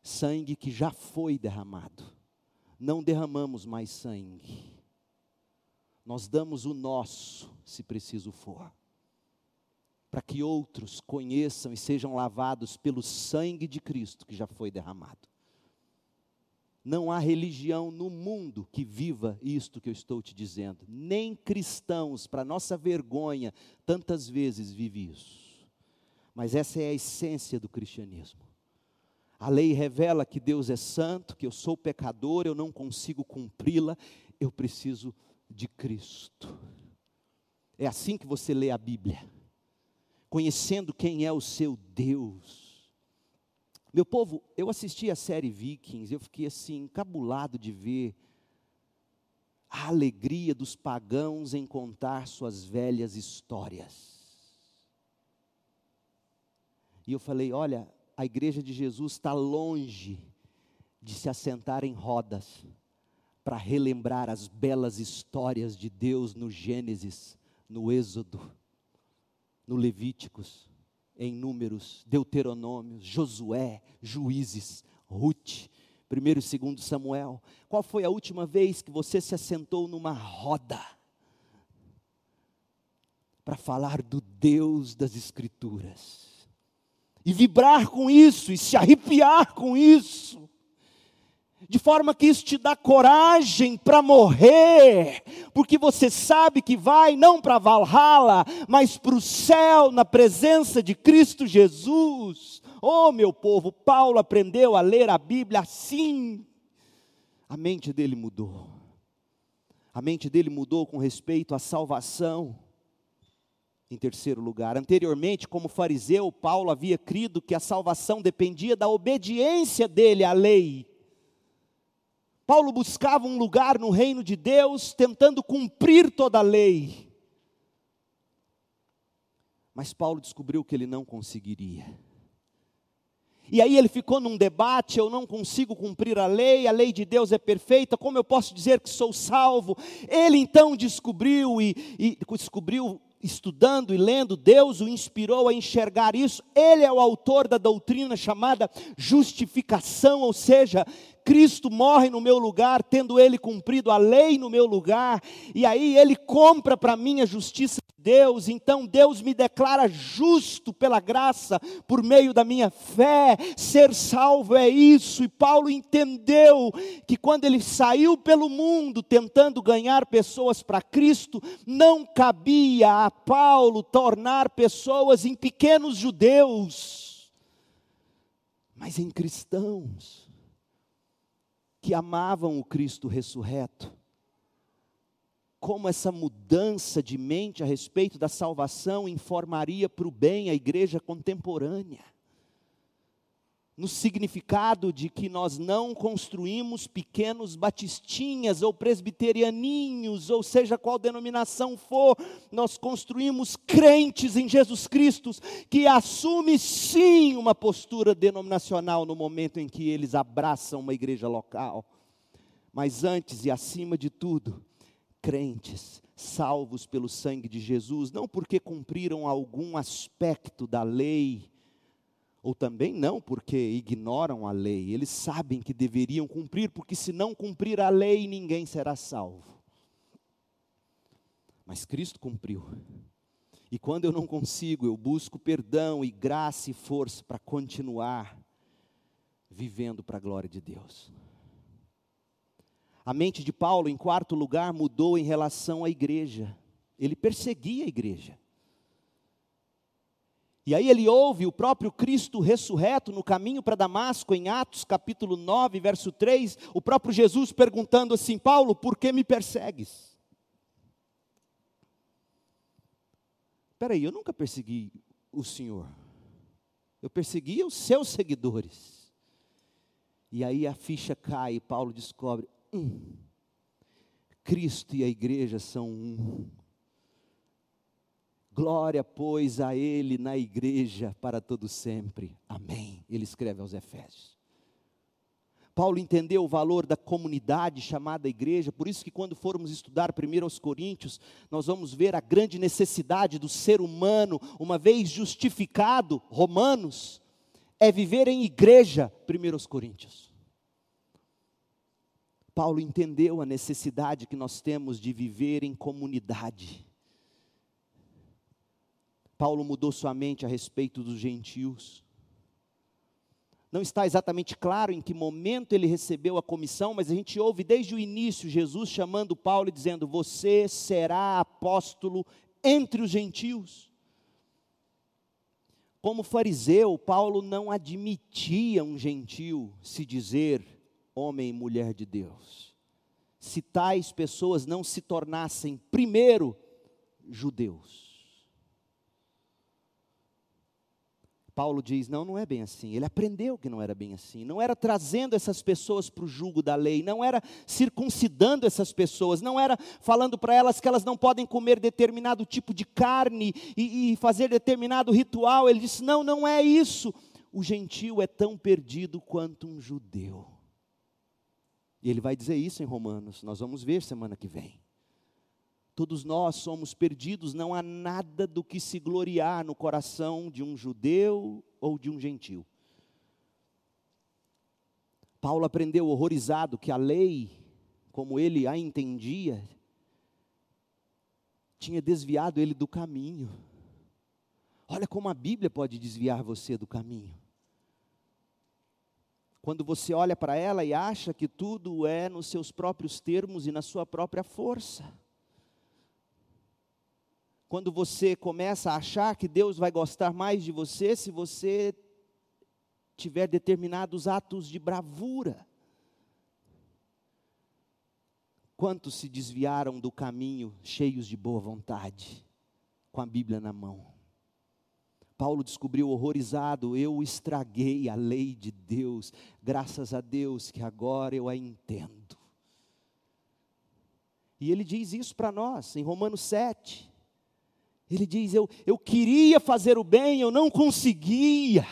Sangue que já foi derramado não derramamos mais sangue. Nós damos o nosso, se preciso for, para que outros conheçam e sejam lavados pelo sangue de Cristo que já foi derramado. Não há religião no mundo que viva isto que eu estou te dizendo. Nem cristãos, para nossa vergonha, tantas vezes vive isso. Mas essa é a essência do cristianismo. A lei revela que Deus é santo, que eu sou pecador, eu não consigo cumpri-la, eu preciso de Cristo. É assim que você lê a Bíblia, conhecendo quem é o seu Deus. Meu povo, eu assisti a série Vikings, eu fiquei assim, encabulado de ver a alegria dos pagãos em contar suas velhas histórias. E eu falei: olha, a igreja de Jesus está longe de se assentar em rodas para relembrar as belas histórias de Deus no Gênesis, no Êxodo, no Levíticos, em Números, Deuteronômios, Josué, Juízes, Ruth, primeiro e segundo Samuel. Qual foi a última vez que você se assentou numa roda para falar do Deus das Escrituras? E vibrar com isso, e se arrepiar com isso, de forma que isso te dá coragem para morrer, porque você sabe que vai não para Valhalla, mas para o céu, na presença de Cristo Jesus. Oh, meu povo, Paulo aprendeu a ler a Bíblia assim. A mente dele mudou. A mente dele mudou com respeito à salvação. Em terceiro lugar, anteriormente, como fariseu, Paulo havia crido que a salvação dependia da obediência dele à lei. Paulo buscava um lugar no reino de Deus, tentando cumprir toda a lei. Mas Paulo descobriu que ele não conseguiria. e aí ele ficou num debate: eu não consigo cumprir a lei, a lei de Deus é perfeita, como eu posso dizer que sou salvo? Ele então descobriu e, e descobriu estudando e lendo, Deus o inspirou a enxergar isso. Ele é o autor da doutrina chamada justificação, ou seja, Cristo morre no meu lugar, tendo ele cumprido a lei no meu lugar, e aí ele compra para mim a justiça de Deus, então Deus me declara justo pela graça, por meio da minha fé, ser salvo é isso, e Paulo entendeu que quando ele saiu pelo mundo tentando ganhar pessoas para Cristo, não cabia a Paulo tornar pessoas em pequenos judeus, mas em cristãos que amavam o Cristo ressurreto. Como essa mudança de mente a respeito da salvação informaria para o bem a igreja contemporânea no significado de que nós não construímos pequenos batistinhas ou presbiterianinhos, ou seja qual denominação for, nós construímos crentes em Jesus Cristo que assume sim uma postura denominacional no momento em que eles abraçam uma igreja local. Mas antes e acima de tudo, crentes salvos pelo sangue de Jesus, não porque cumpriram algum aspecto da lei, ou também não, porque ignoram a lei, eles sabem que deveriam cumprir, porque se não cumprir a lei, ninguém será salvo. Mas Cristo cumpriu. E quando eu não consigo, eu busco perdão e graça e força para continuar vivendo para a glória de Deus. A mente de Paulo, em quarto lugar, mudou em relação à igreja. Ele perseguia a igreja. E aí ele ouve o próprio Cristo ressurreto no caminho para Damasco, em Atos capítulo 9, verso 3, o próprio Jesus perguntando assim: Paulo, por que me persegues? Espera aí, eu nunca persegui o Senhor, eu perseguia os seus seguidores. E aí a ficha cai e Paulo descobre: hum, Cristo e a igreja são um. Glória, pois, a Ele na igreja para todo sempre. Amém. Ele escreve aos Efésios. Paulo entendeu o valor da comunidade chamada igreja, por isso que quando formos estudar primeiro aos Coríntios, nós vamos ver a grande necessidade do ser humano, uma vez justificado, Romanos, é viver em igreja, primeiro aos Coríntios. Paulo entendeu a necessidade que nós temos de viver em comunidade. Paulo mudou sua mente a respeito dos gentios. Não está exatamente claro em que momento ele recebeu a comissão, mas a gente ouve desde o início Jesus chamando Paulo e dizendo: Você será apóstolo entre os gentios. Como fariseu, Paulo não admitia um gentio se dizer homem e mulher de Deus. Se tais pessoas não se tornassem primeiro judeus. Paulo diz: não, não é bem assim. Ele aprendeu que não era bem assim. Não era trazendo essas pessoas para o jugo da lei, não era circuncidando essas pessoas, não era falando para elas que elas não podem comer determinado tipo de carne e, e fazer determinado ritual. Ele disse: não, não é isso. O gentio é tão perdido quanto um judeu. E ele vai dizer isso em Romanos, nós vamos ver semana que vem. Todos nós somos perdidos, não há nada do que se gloriar no coração de um judeu ou de um gentil. Paulo aprendeu horrorizado que a lei, como ele a entendia, tinha desviado ele do caminho. Olha como a Bíblia pode desviar você do caminho. Quando você olha para ela e acha que tudo é nos seus próprios termos e na sua própria força quando você começa a achar que Deus vai gostar mais de você se você tiver determinados atos de bravura. Quantos se desviaram do caminho cheios de boa vontade, com a Bíblia na mão? Paulo descobriu horrorizado: eu estraguei a lei de Deus, graças a Deus que agora eu a entendo. E ele diz isso para nós em Romanos 7. Ele diz: eu, eu queria fazer o bem, eu não conseguia.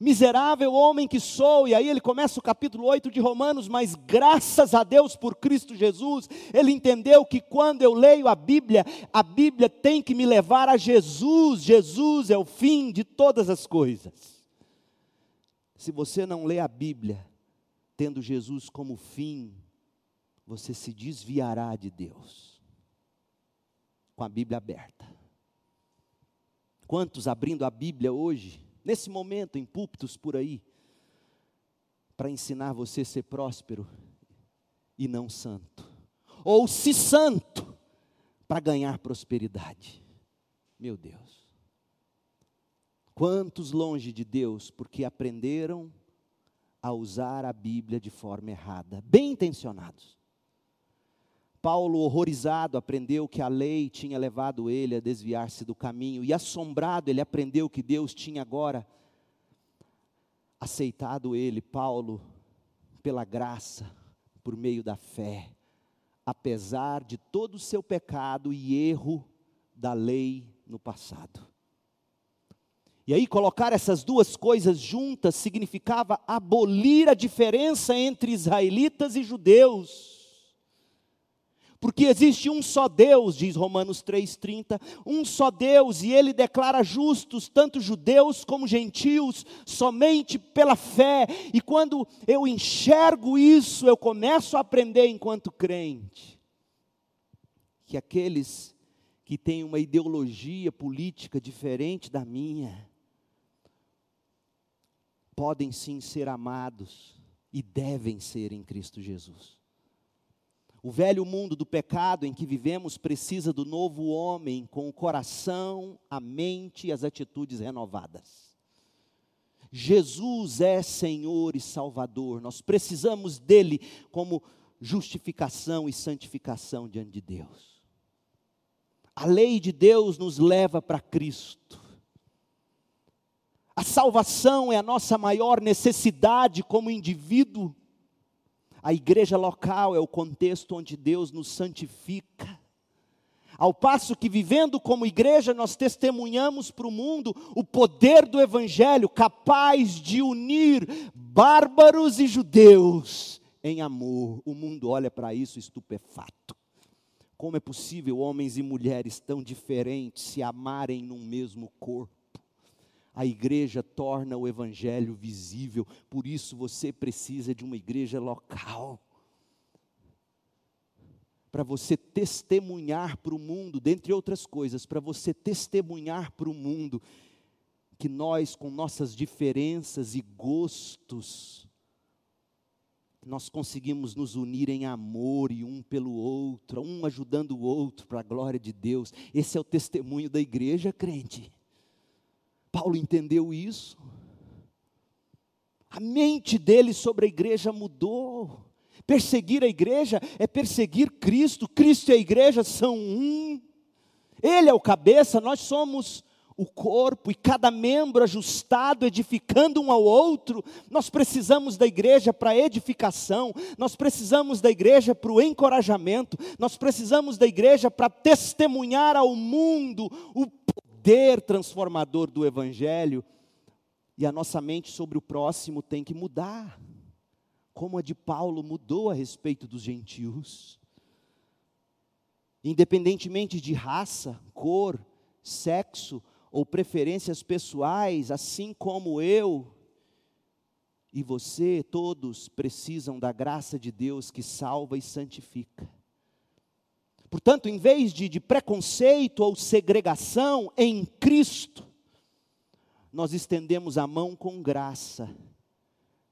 Miserável homem que sou, e aí ele começa o capítulo 8 de Romanos, mas graças a Deus por Cristo Jesus, ele entendeu que quando eu leio a Bíblia, a Bíblia tem que me levar a Jesus, Jesus é o fim de todas as coisas. Se você não lê a Bíblia, tendo Jesus como fim, você se desviará de Deus, com a Bíblia aberta. Quantos abrindo a Bíblia hoje, nesse momento, em púlpitos por aí, para ensinar você a ser próspero e não santo. Ou se santo para ganhar prosperidade. Meu Deus. Quantos longe de Deus porque aprenderam a usar a Bíblia de forma errada, bem intencionados. Paulo, horrorizado, aprendeu que a lei tinha levado ele a desviar-se do caminho, e assombrado, ele aprendeu que Deus tinha agora aceitado ele, Paulo, pela graça, por meio da fé, apesar de todo o seu pecado e erro da lei no passado. E aí, colocar essas duas coisas juntas significava abolir a diferença entre israelitas e judeus porque existe um só Deus, diz Romanos 3,30, um só Deus, e ele declara justos, tanto judeus como gentios, somente pela fé. E quando eu enxergo isso, eu começo a aprender enquanto crente, que aqueles que têm uma ideologia política diferente da minha, podem sim ser amados e devem ser em Cristo Jesus. O velho mundo do pecado em que vivemos precisa do novo homem com o coração, a mente e as atitudes renovadas. Jesus é Senhor e Salvador, nós precisamos dele como justificação e santificação diante de Deus. A lei de Deus nos leva para Cristo. A salvação é a nossa maior necessidade como indivíduo a igreja local é o contexto onde Deus nos santifica. Ao passo que, vivendo como igreja, nós testemunhamos para o mundo o poder do Evangelho, capaz de unir bárbaros e judeus em amor. O mundo olha para isso estupefato. Como é possível homens e mulheres tão diferentes se amarem num mesmo corpo? A igreja torna o evangelho visível, por isso você precisa de uma igreja local. Para você testemunhar para o mundo, dentre outras coisas, para você testemunhar para o mundo que nós, com nossas diferenças e gostos, nós conseguimos nos unir em amor e um pelo outro, um ajudando o outro para a glória de Deus. Esse é o testemunho da igreja, crente. Paulo entendeu isso. A mente dele sobre a igreja mudou. Perseguir a igreja é perseguir Cristo. Cristo e a igreja são um. Ele é o cabeça, nós somos o corpo e cada membro ajustado, edificando um ao outro. Nós precisamos da igreja para edificação, nós precisamos da igreja para o encorajamento, nós precisamos da igreja para testemunhar ao mundo o poder transformador do Evangelho, e a nossa mente sobre o próximo tem que mudar, como a de Paulo mudou a respeito dos gentios. Independentemente de raça, cor, sexo ou preferências pessoais, assim como eu e você, todos precisam da graça de Deus que salva e santifica. Portanto, em vez de, de preconceito ou segregação em Cristo, nós estendemos a mão com graça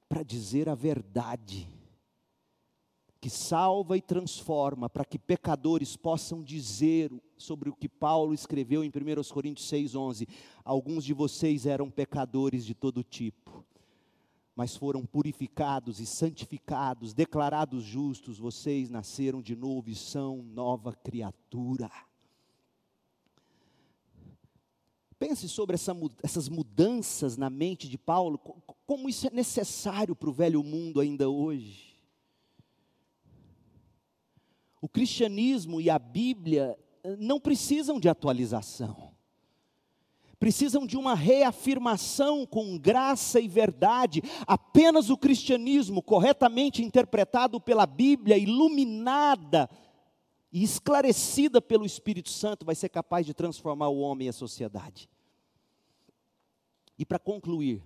para dizer a verdade, que salva e transforma, para que pecadores possam dizer sobre o que Paulo escreveu em 1 Coríntios 6,11: Alguns de vocês eram pecadores de todo tipo, mas foram purificados e santificados, declarados justos, vocês nasceram de novo e são nova criatura. Pense sobre essa, essas mudanças na mente de Paulo, como isso é necessário para o velho mundo ainda hoje. O cristianismo e a Bíblia eh, não precisam de atualização. Precisam de uma reafirmação com graça e verdade. Apenas o cristianismo, corretamente interpretado pela Bíblia, iluminada e esclarecida pelo Espírito Santo, vai ser capaz de transformar o homem e a sociedade. E para concluir,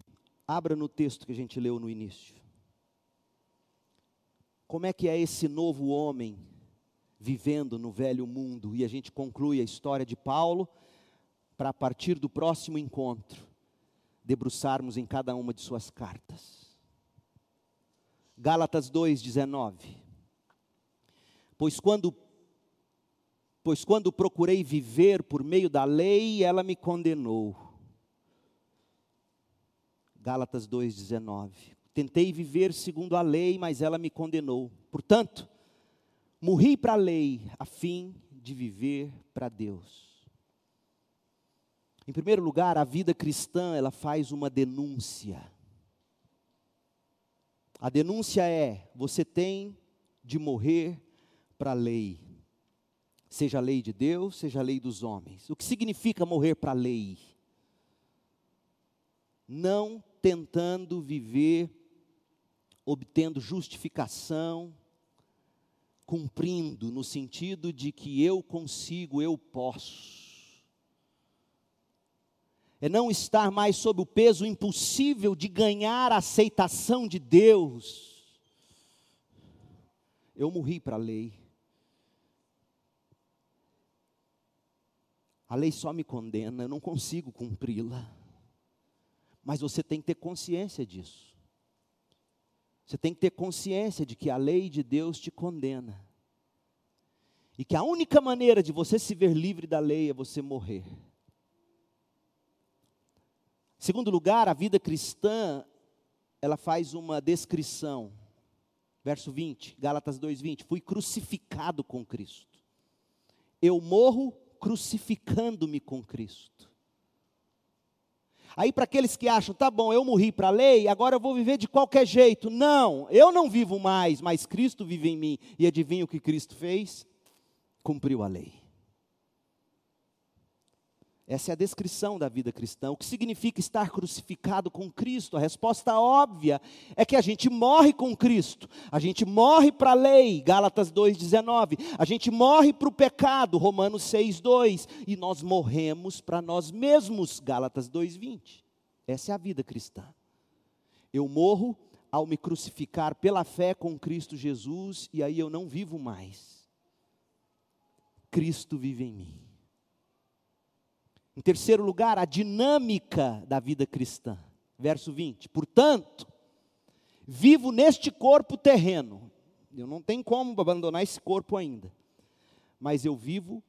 abra no texto que a gente leu no início. Como é que é esse novo homem vivendo no velho mundo? E a gente conclui a história de Paulo para a partir do próximo encontro debruçarmos em cada uma de suas cartas. Gálatas 2:19. Pois quando pois quando procurei viver por meio da lei, ela me condenou. Gálatas 2:19 tentei viver segundo a lei, mas ela me condenou. Portanto, morri para a lei, a fim de viver para Deus. Em primeiro lugar, a vida cristã, ela faz uma denúncia. A denúncia é: você tem de morrer para a lei. Seja a lei de Deus, seja a lei dos homens. O que significa morrer para a lei? Não tentando viver obtendo justificação, cumprindo no sentido de que eu consigo, eu posso. É não estar mais sob o peso impossível de ganhar a aceitação de Deus. Eu morri para a lei. A lei só me condena, eu não consigo cumpri-la. Mas você tem que ter consciência disso. Você tem que ter consciência de que a lei de Deus te condena. E que a única maneira de você se ver livre da lei é você morrer. Segundo lugar, a vida cristã, ela faz uma descrição. Verso 20, Gálatas 2:20, fui crucificado com Cristo. Eu morro crucificando-me com Cristo. Aí, para aqueles que acham, tá bom, eu morri para a lei, agora eu vou viver de qualquer jeito. Não, eu não vivo mais, mas Cristo vive em mim. E adivinha o que Cristo fez? Cumpriu a lei. Essa é a descrição da vida cristã. O que significa estar crucificado com Cristo? A resposta óbvia é que a gente morre com Cristo. A gente morre para a lei, Gálatas 2:19. A gente morre para o pecado, Romanos 6:2, e nós morremos para nós mesmos, Gálatas 2:20. Essa é a vida cristã. Eu morro ao me crucificar pela fé com Cristo Jesus e aí eu não vivo mais. Cristo vive em mim. Em terceiro lugar, a dinâmica da vida cristã. Verso 20. Portanto, vivo neste corpo terreno. Eu não tenho como abandonar esse corpo ainda. Mas eu vivo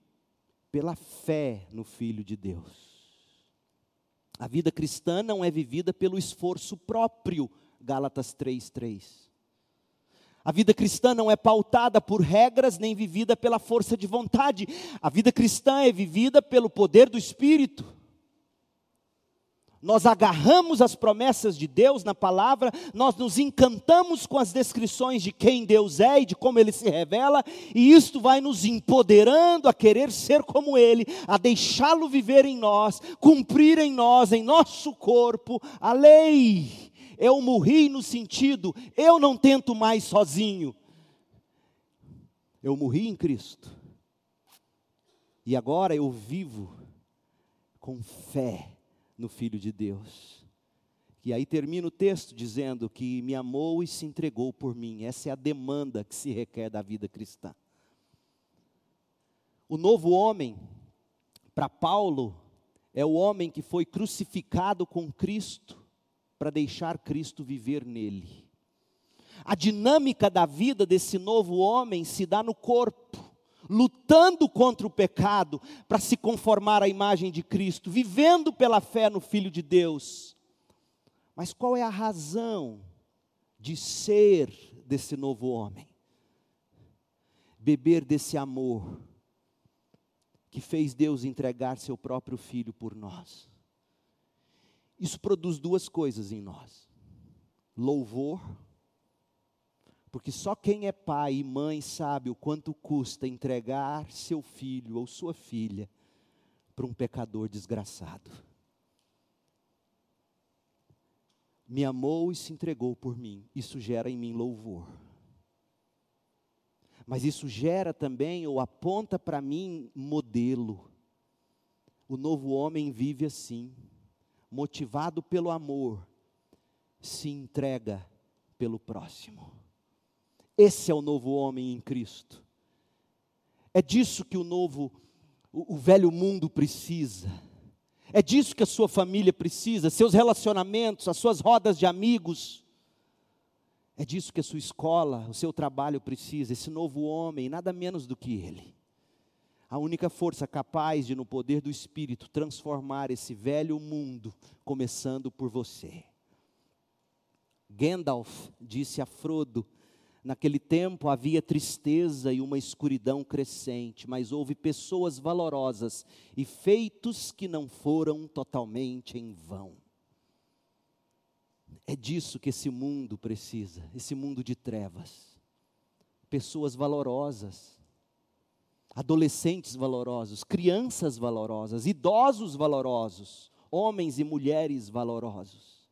pela fé no Filho de Deus. A vida cristã não é vivida pelo esforço próprio. Gálatas 3:3. A vida cristã não é pautada por regras nem vivida pela força de vontade. A vida cristã é vivida pelo poder do Espírito. Nós agarramos as promessas de Deus na palavra, nós nos encantamos com as descrições de quem Deus é e de como ele se revela, e isto vai nos empoderando a querer ser como ele, a deixá-lo viver em nós, cumprir em nós, em nosso corpo, a lei eu morri no sentido, eu não tento mais sozinho. Eu morri em Cristo. E agora eu vivo com fé no Filho de Deus. E aí termina o texto dizendo que me amou e se entregou por mim. Essa é a demanda que se requer da vida cristã. O novo homem, para Paulo, é o homem que foi crucificado com Cristo para deixar Cristo viver nele. A dinâmica da vida desse novo homem se dá no corpo, lutando contra o pecado para se conformar à imagem de Cristo, vivendo pela fé no Filho de Deus. Mas qual é a razão de ser desse novo homem? Beber desse amor que fez Deus entregar seu próprio filho por nós. Isso produz duas coisas em nós: louvor, porque só quem é pai e mãe sabe o quanto custa entregar seu filho ou sua filha para um pecador desgraçado. me amou e se entregou por mim. Isso gera em mim louvor. Mas isso gera também ou aponta para mim modelo. O novo homem vive assim, motivado pelo amor, se entrega pelo próximo. Esse é o novo homem em Cristo. É disso que o novo, o, o velho mundo precisa. É disso que a sua família precisa, seus relacionamentos, as suas rodas de amigos. É disso que a sua escola, o seu trabalho precisa, esse novo homem, nada menos do que ele. A única força capaz de, no poder do Espírito, transformar esse velho mundo, começando por você. Gandalf disse a Frodo: Naquele tempo havia tristeza e uma escuridão crescente, mas houve pessoas valorosas e feitos que não foram totalmente em vão. É disso que esse mundo precisa, esse mundo de trevas. Pessoas valorosas, adolescentes valorosos, crianças valorosas, idosos valorosos, homens e mulheres valorosos,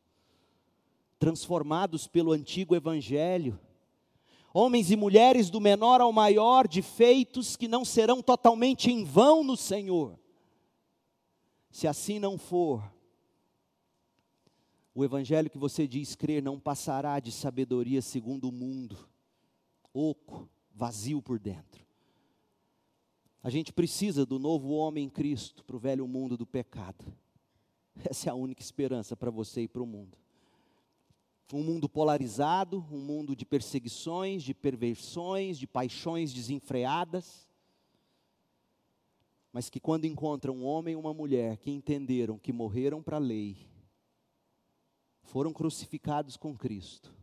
transformados pelo antigo evangelho homens e mulheres do menor ao maior, de feitos que não serão totalmente em vão no Senhor. Se assim não for, o evangelho que você diz crer não passará de sabedoria segundo o mundo, oco, vazio por dentro. A gente precisa do novo homem em Cristo para o velho mundo do pecado. Essa é a única esperança para você e para o mundo um mundo polarizado, um mundo de perseguições, de perversões, de paixões desenfreadas, mas que quando encontram um homem e uma mulher que entenderam que morreram para a lei, foram crucificados com Cristo,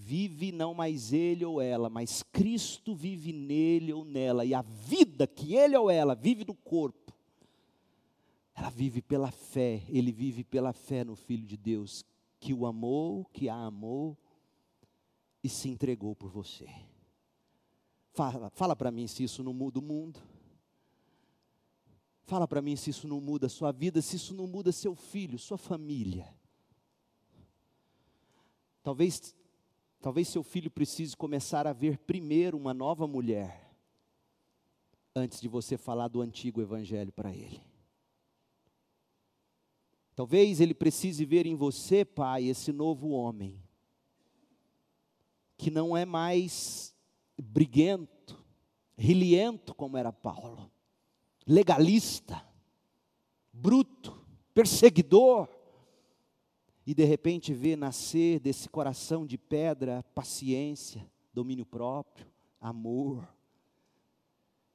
vive não mais ele ou ela, mas Cristo vive nele ou nela, e a vida que ele ou ela vive no corpo, ela vive pela fé, ele vive pela fé no Filho de Deus, que o amou, que a amou e se entregou por você. Fala, fala para mim se isso não muda o mundo. Fala para mim se isso não muda a sua vida, se isso não muda seu filho, sua família. Talvez, talvez seu filho precise começar a ver primeiro uma nova mulher, antes de você falar do antigo evangelho para ele. Talvez ele precise ver em você, pai, esse novo homem, que não é mais briguento, riliento como era Paulo, legalista, bruto, perseguidor, e de repente vê nascer desse coração de pedra paciência, domínio próprio, amor.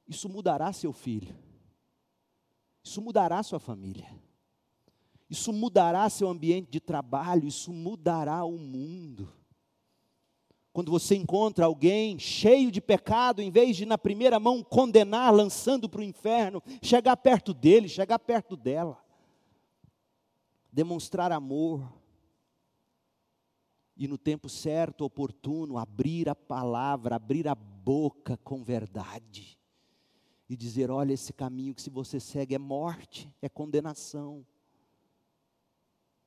Isso mudará seu filho, isso mudará sua família. Isso mudará seu ambiente de trabalho, isso mudará o mundo. Quando você encontra alguém cheio de pecado, em vez de na primeira mão condenar, lançando para o inferno, chegar perto dele, chegar perto dela, demonstrar amor, e no tempo certo, oportuno, abrir a palavra, abrir a boca com verdade, e dizer: olha, esse caminho que se você segue é morte, é condenação.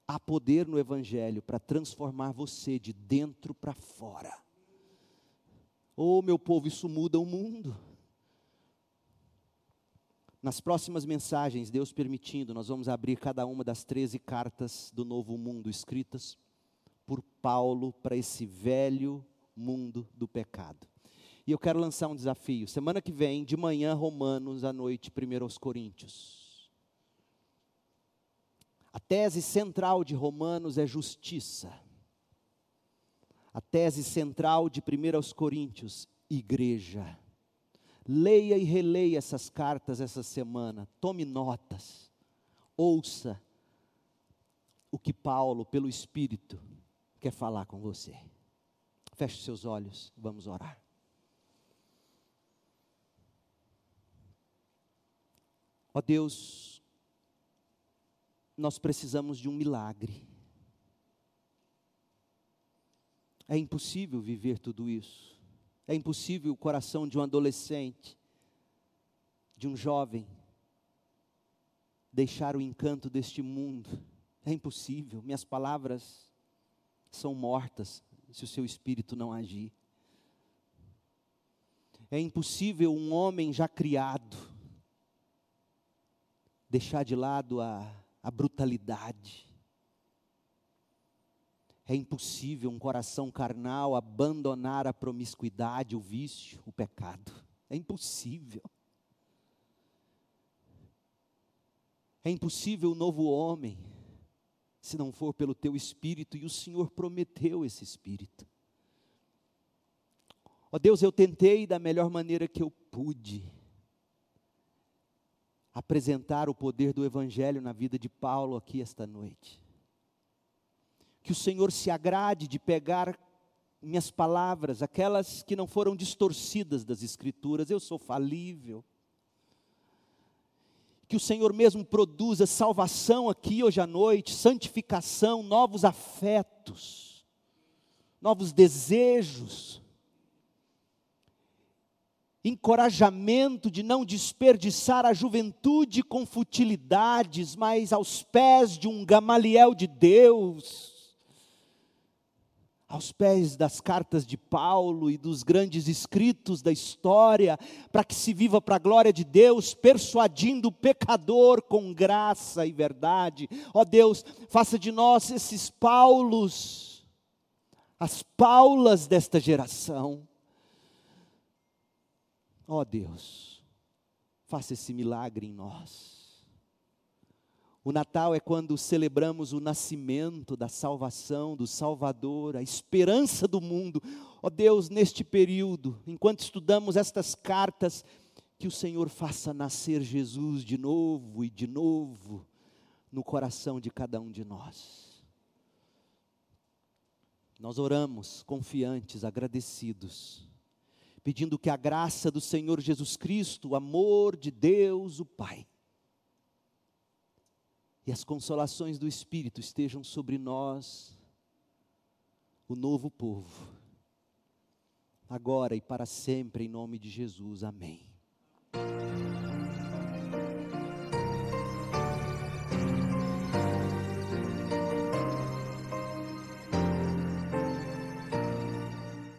Há poder no Evangelho para transformar você de dentro para fora. Oh, meu povo, isso muda o mundo. Nas próximas mensagens, Deus permitindo, nós vamos abrir cada uma das 13 cartas do Novo Mundo escritas por Paulo para esse velho mundo do pecado. E eu quero lançar um desafio. Semana que vem, de manhã, Romanos, à noite, 1 aos Coríntios. A tese central de Romanos é justiça. A tese central de 1 aos Coríntios, igreja. Leia e releia essas cartas essa semana, tome notas, ouça o que Paulo, pelo Espírito, quer falar com você. Feche seus olhos, vamos orar. Ó Deus, nós precisamos de um milagre. É impossível viver tudo isso. É impossível o coração de um adolescente, de um jovem, deixar o encanto deste mundo. É impossível. Minhas palavras são mortas se o seu espírito não agir. É impossível um homem já criado deixar de lado a, a brutalidade. É impossível um coração carnal abandonar a promiscuidade, o vício, o pecado. É impossível. É impossível o novo homem, se não for pelo teu espírito, e o Senhor prometeu esse espírito. Ó oh Deus, eu tentei da melhor maneira que eu pude apresentar o poder do Evangelho na vida de Paulo aqui esta noite. Que o Senhor se agrade de pegar minhas palavras, aquelas que não foram distorcidas das Escrituras, eu sou falível. Que o Senhor mesmo produza salvação aqui hoje à noite, santificação, novos afetos, novos desejos, encorajamento de não desperdiçar a juventude com futilidades, mas aos pés de um Gamaliel de Deus, aos pés das cartas de Paulo e dos grandes escritos da história, para que se viva para a glória de Deus, persuadindo o pecador com graça e verdade. Ó Deus, faça de nós esses Paulos, as Paulas desta geração. Ó Deus, faça esse milagre em nós. O Natal é quando celebramos o nascimento da salvação, do Salvador, a esperança do mundo. Ó oh Deus, neste período, enquanto estudamos estas cartas, que o Senhor faça nascer Jesus de novo e de novo no coração de cada um de nós. Nós oramos confiantes, agradecidos, pedindo que a graça do Senhor Jesus Cristo, o amor de Deus, o Pai, e as consolações do Espírito estejam sobre nós, o novo povo, agora e para sempre, em nome de Jesus. Amém.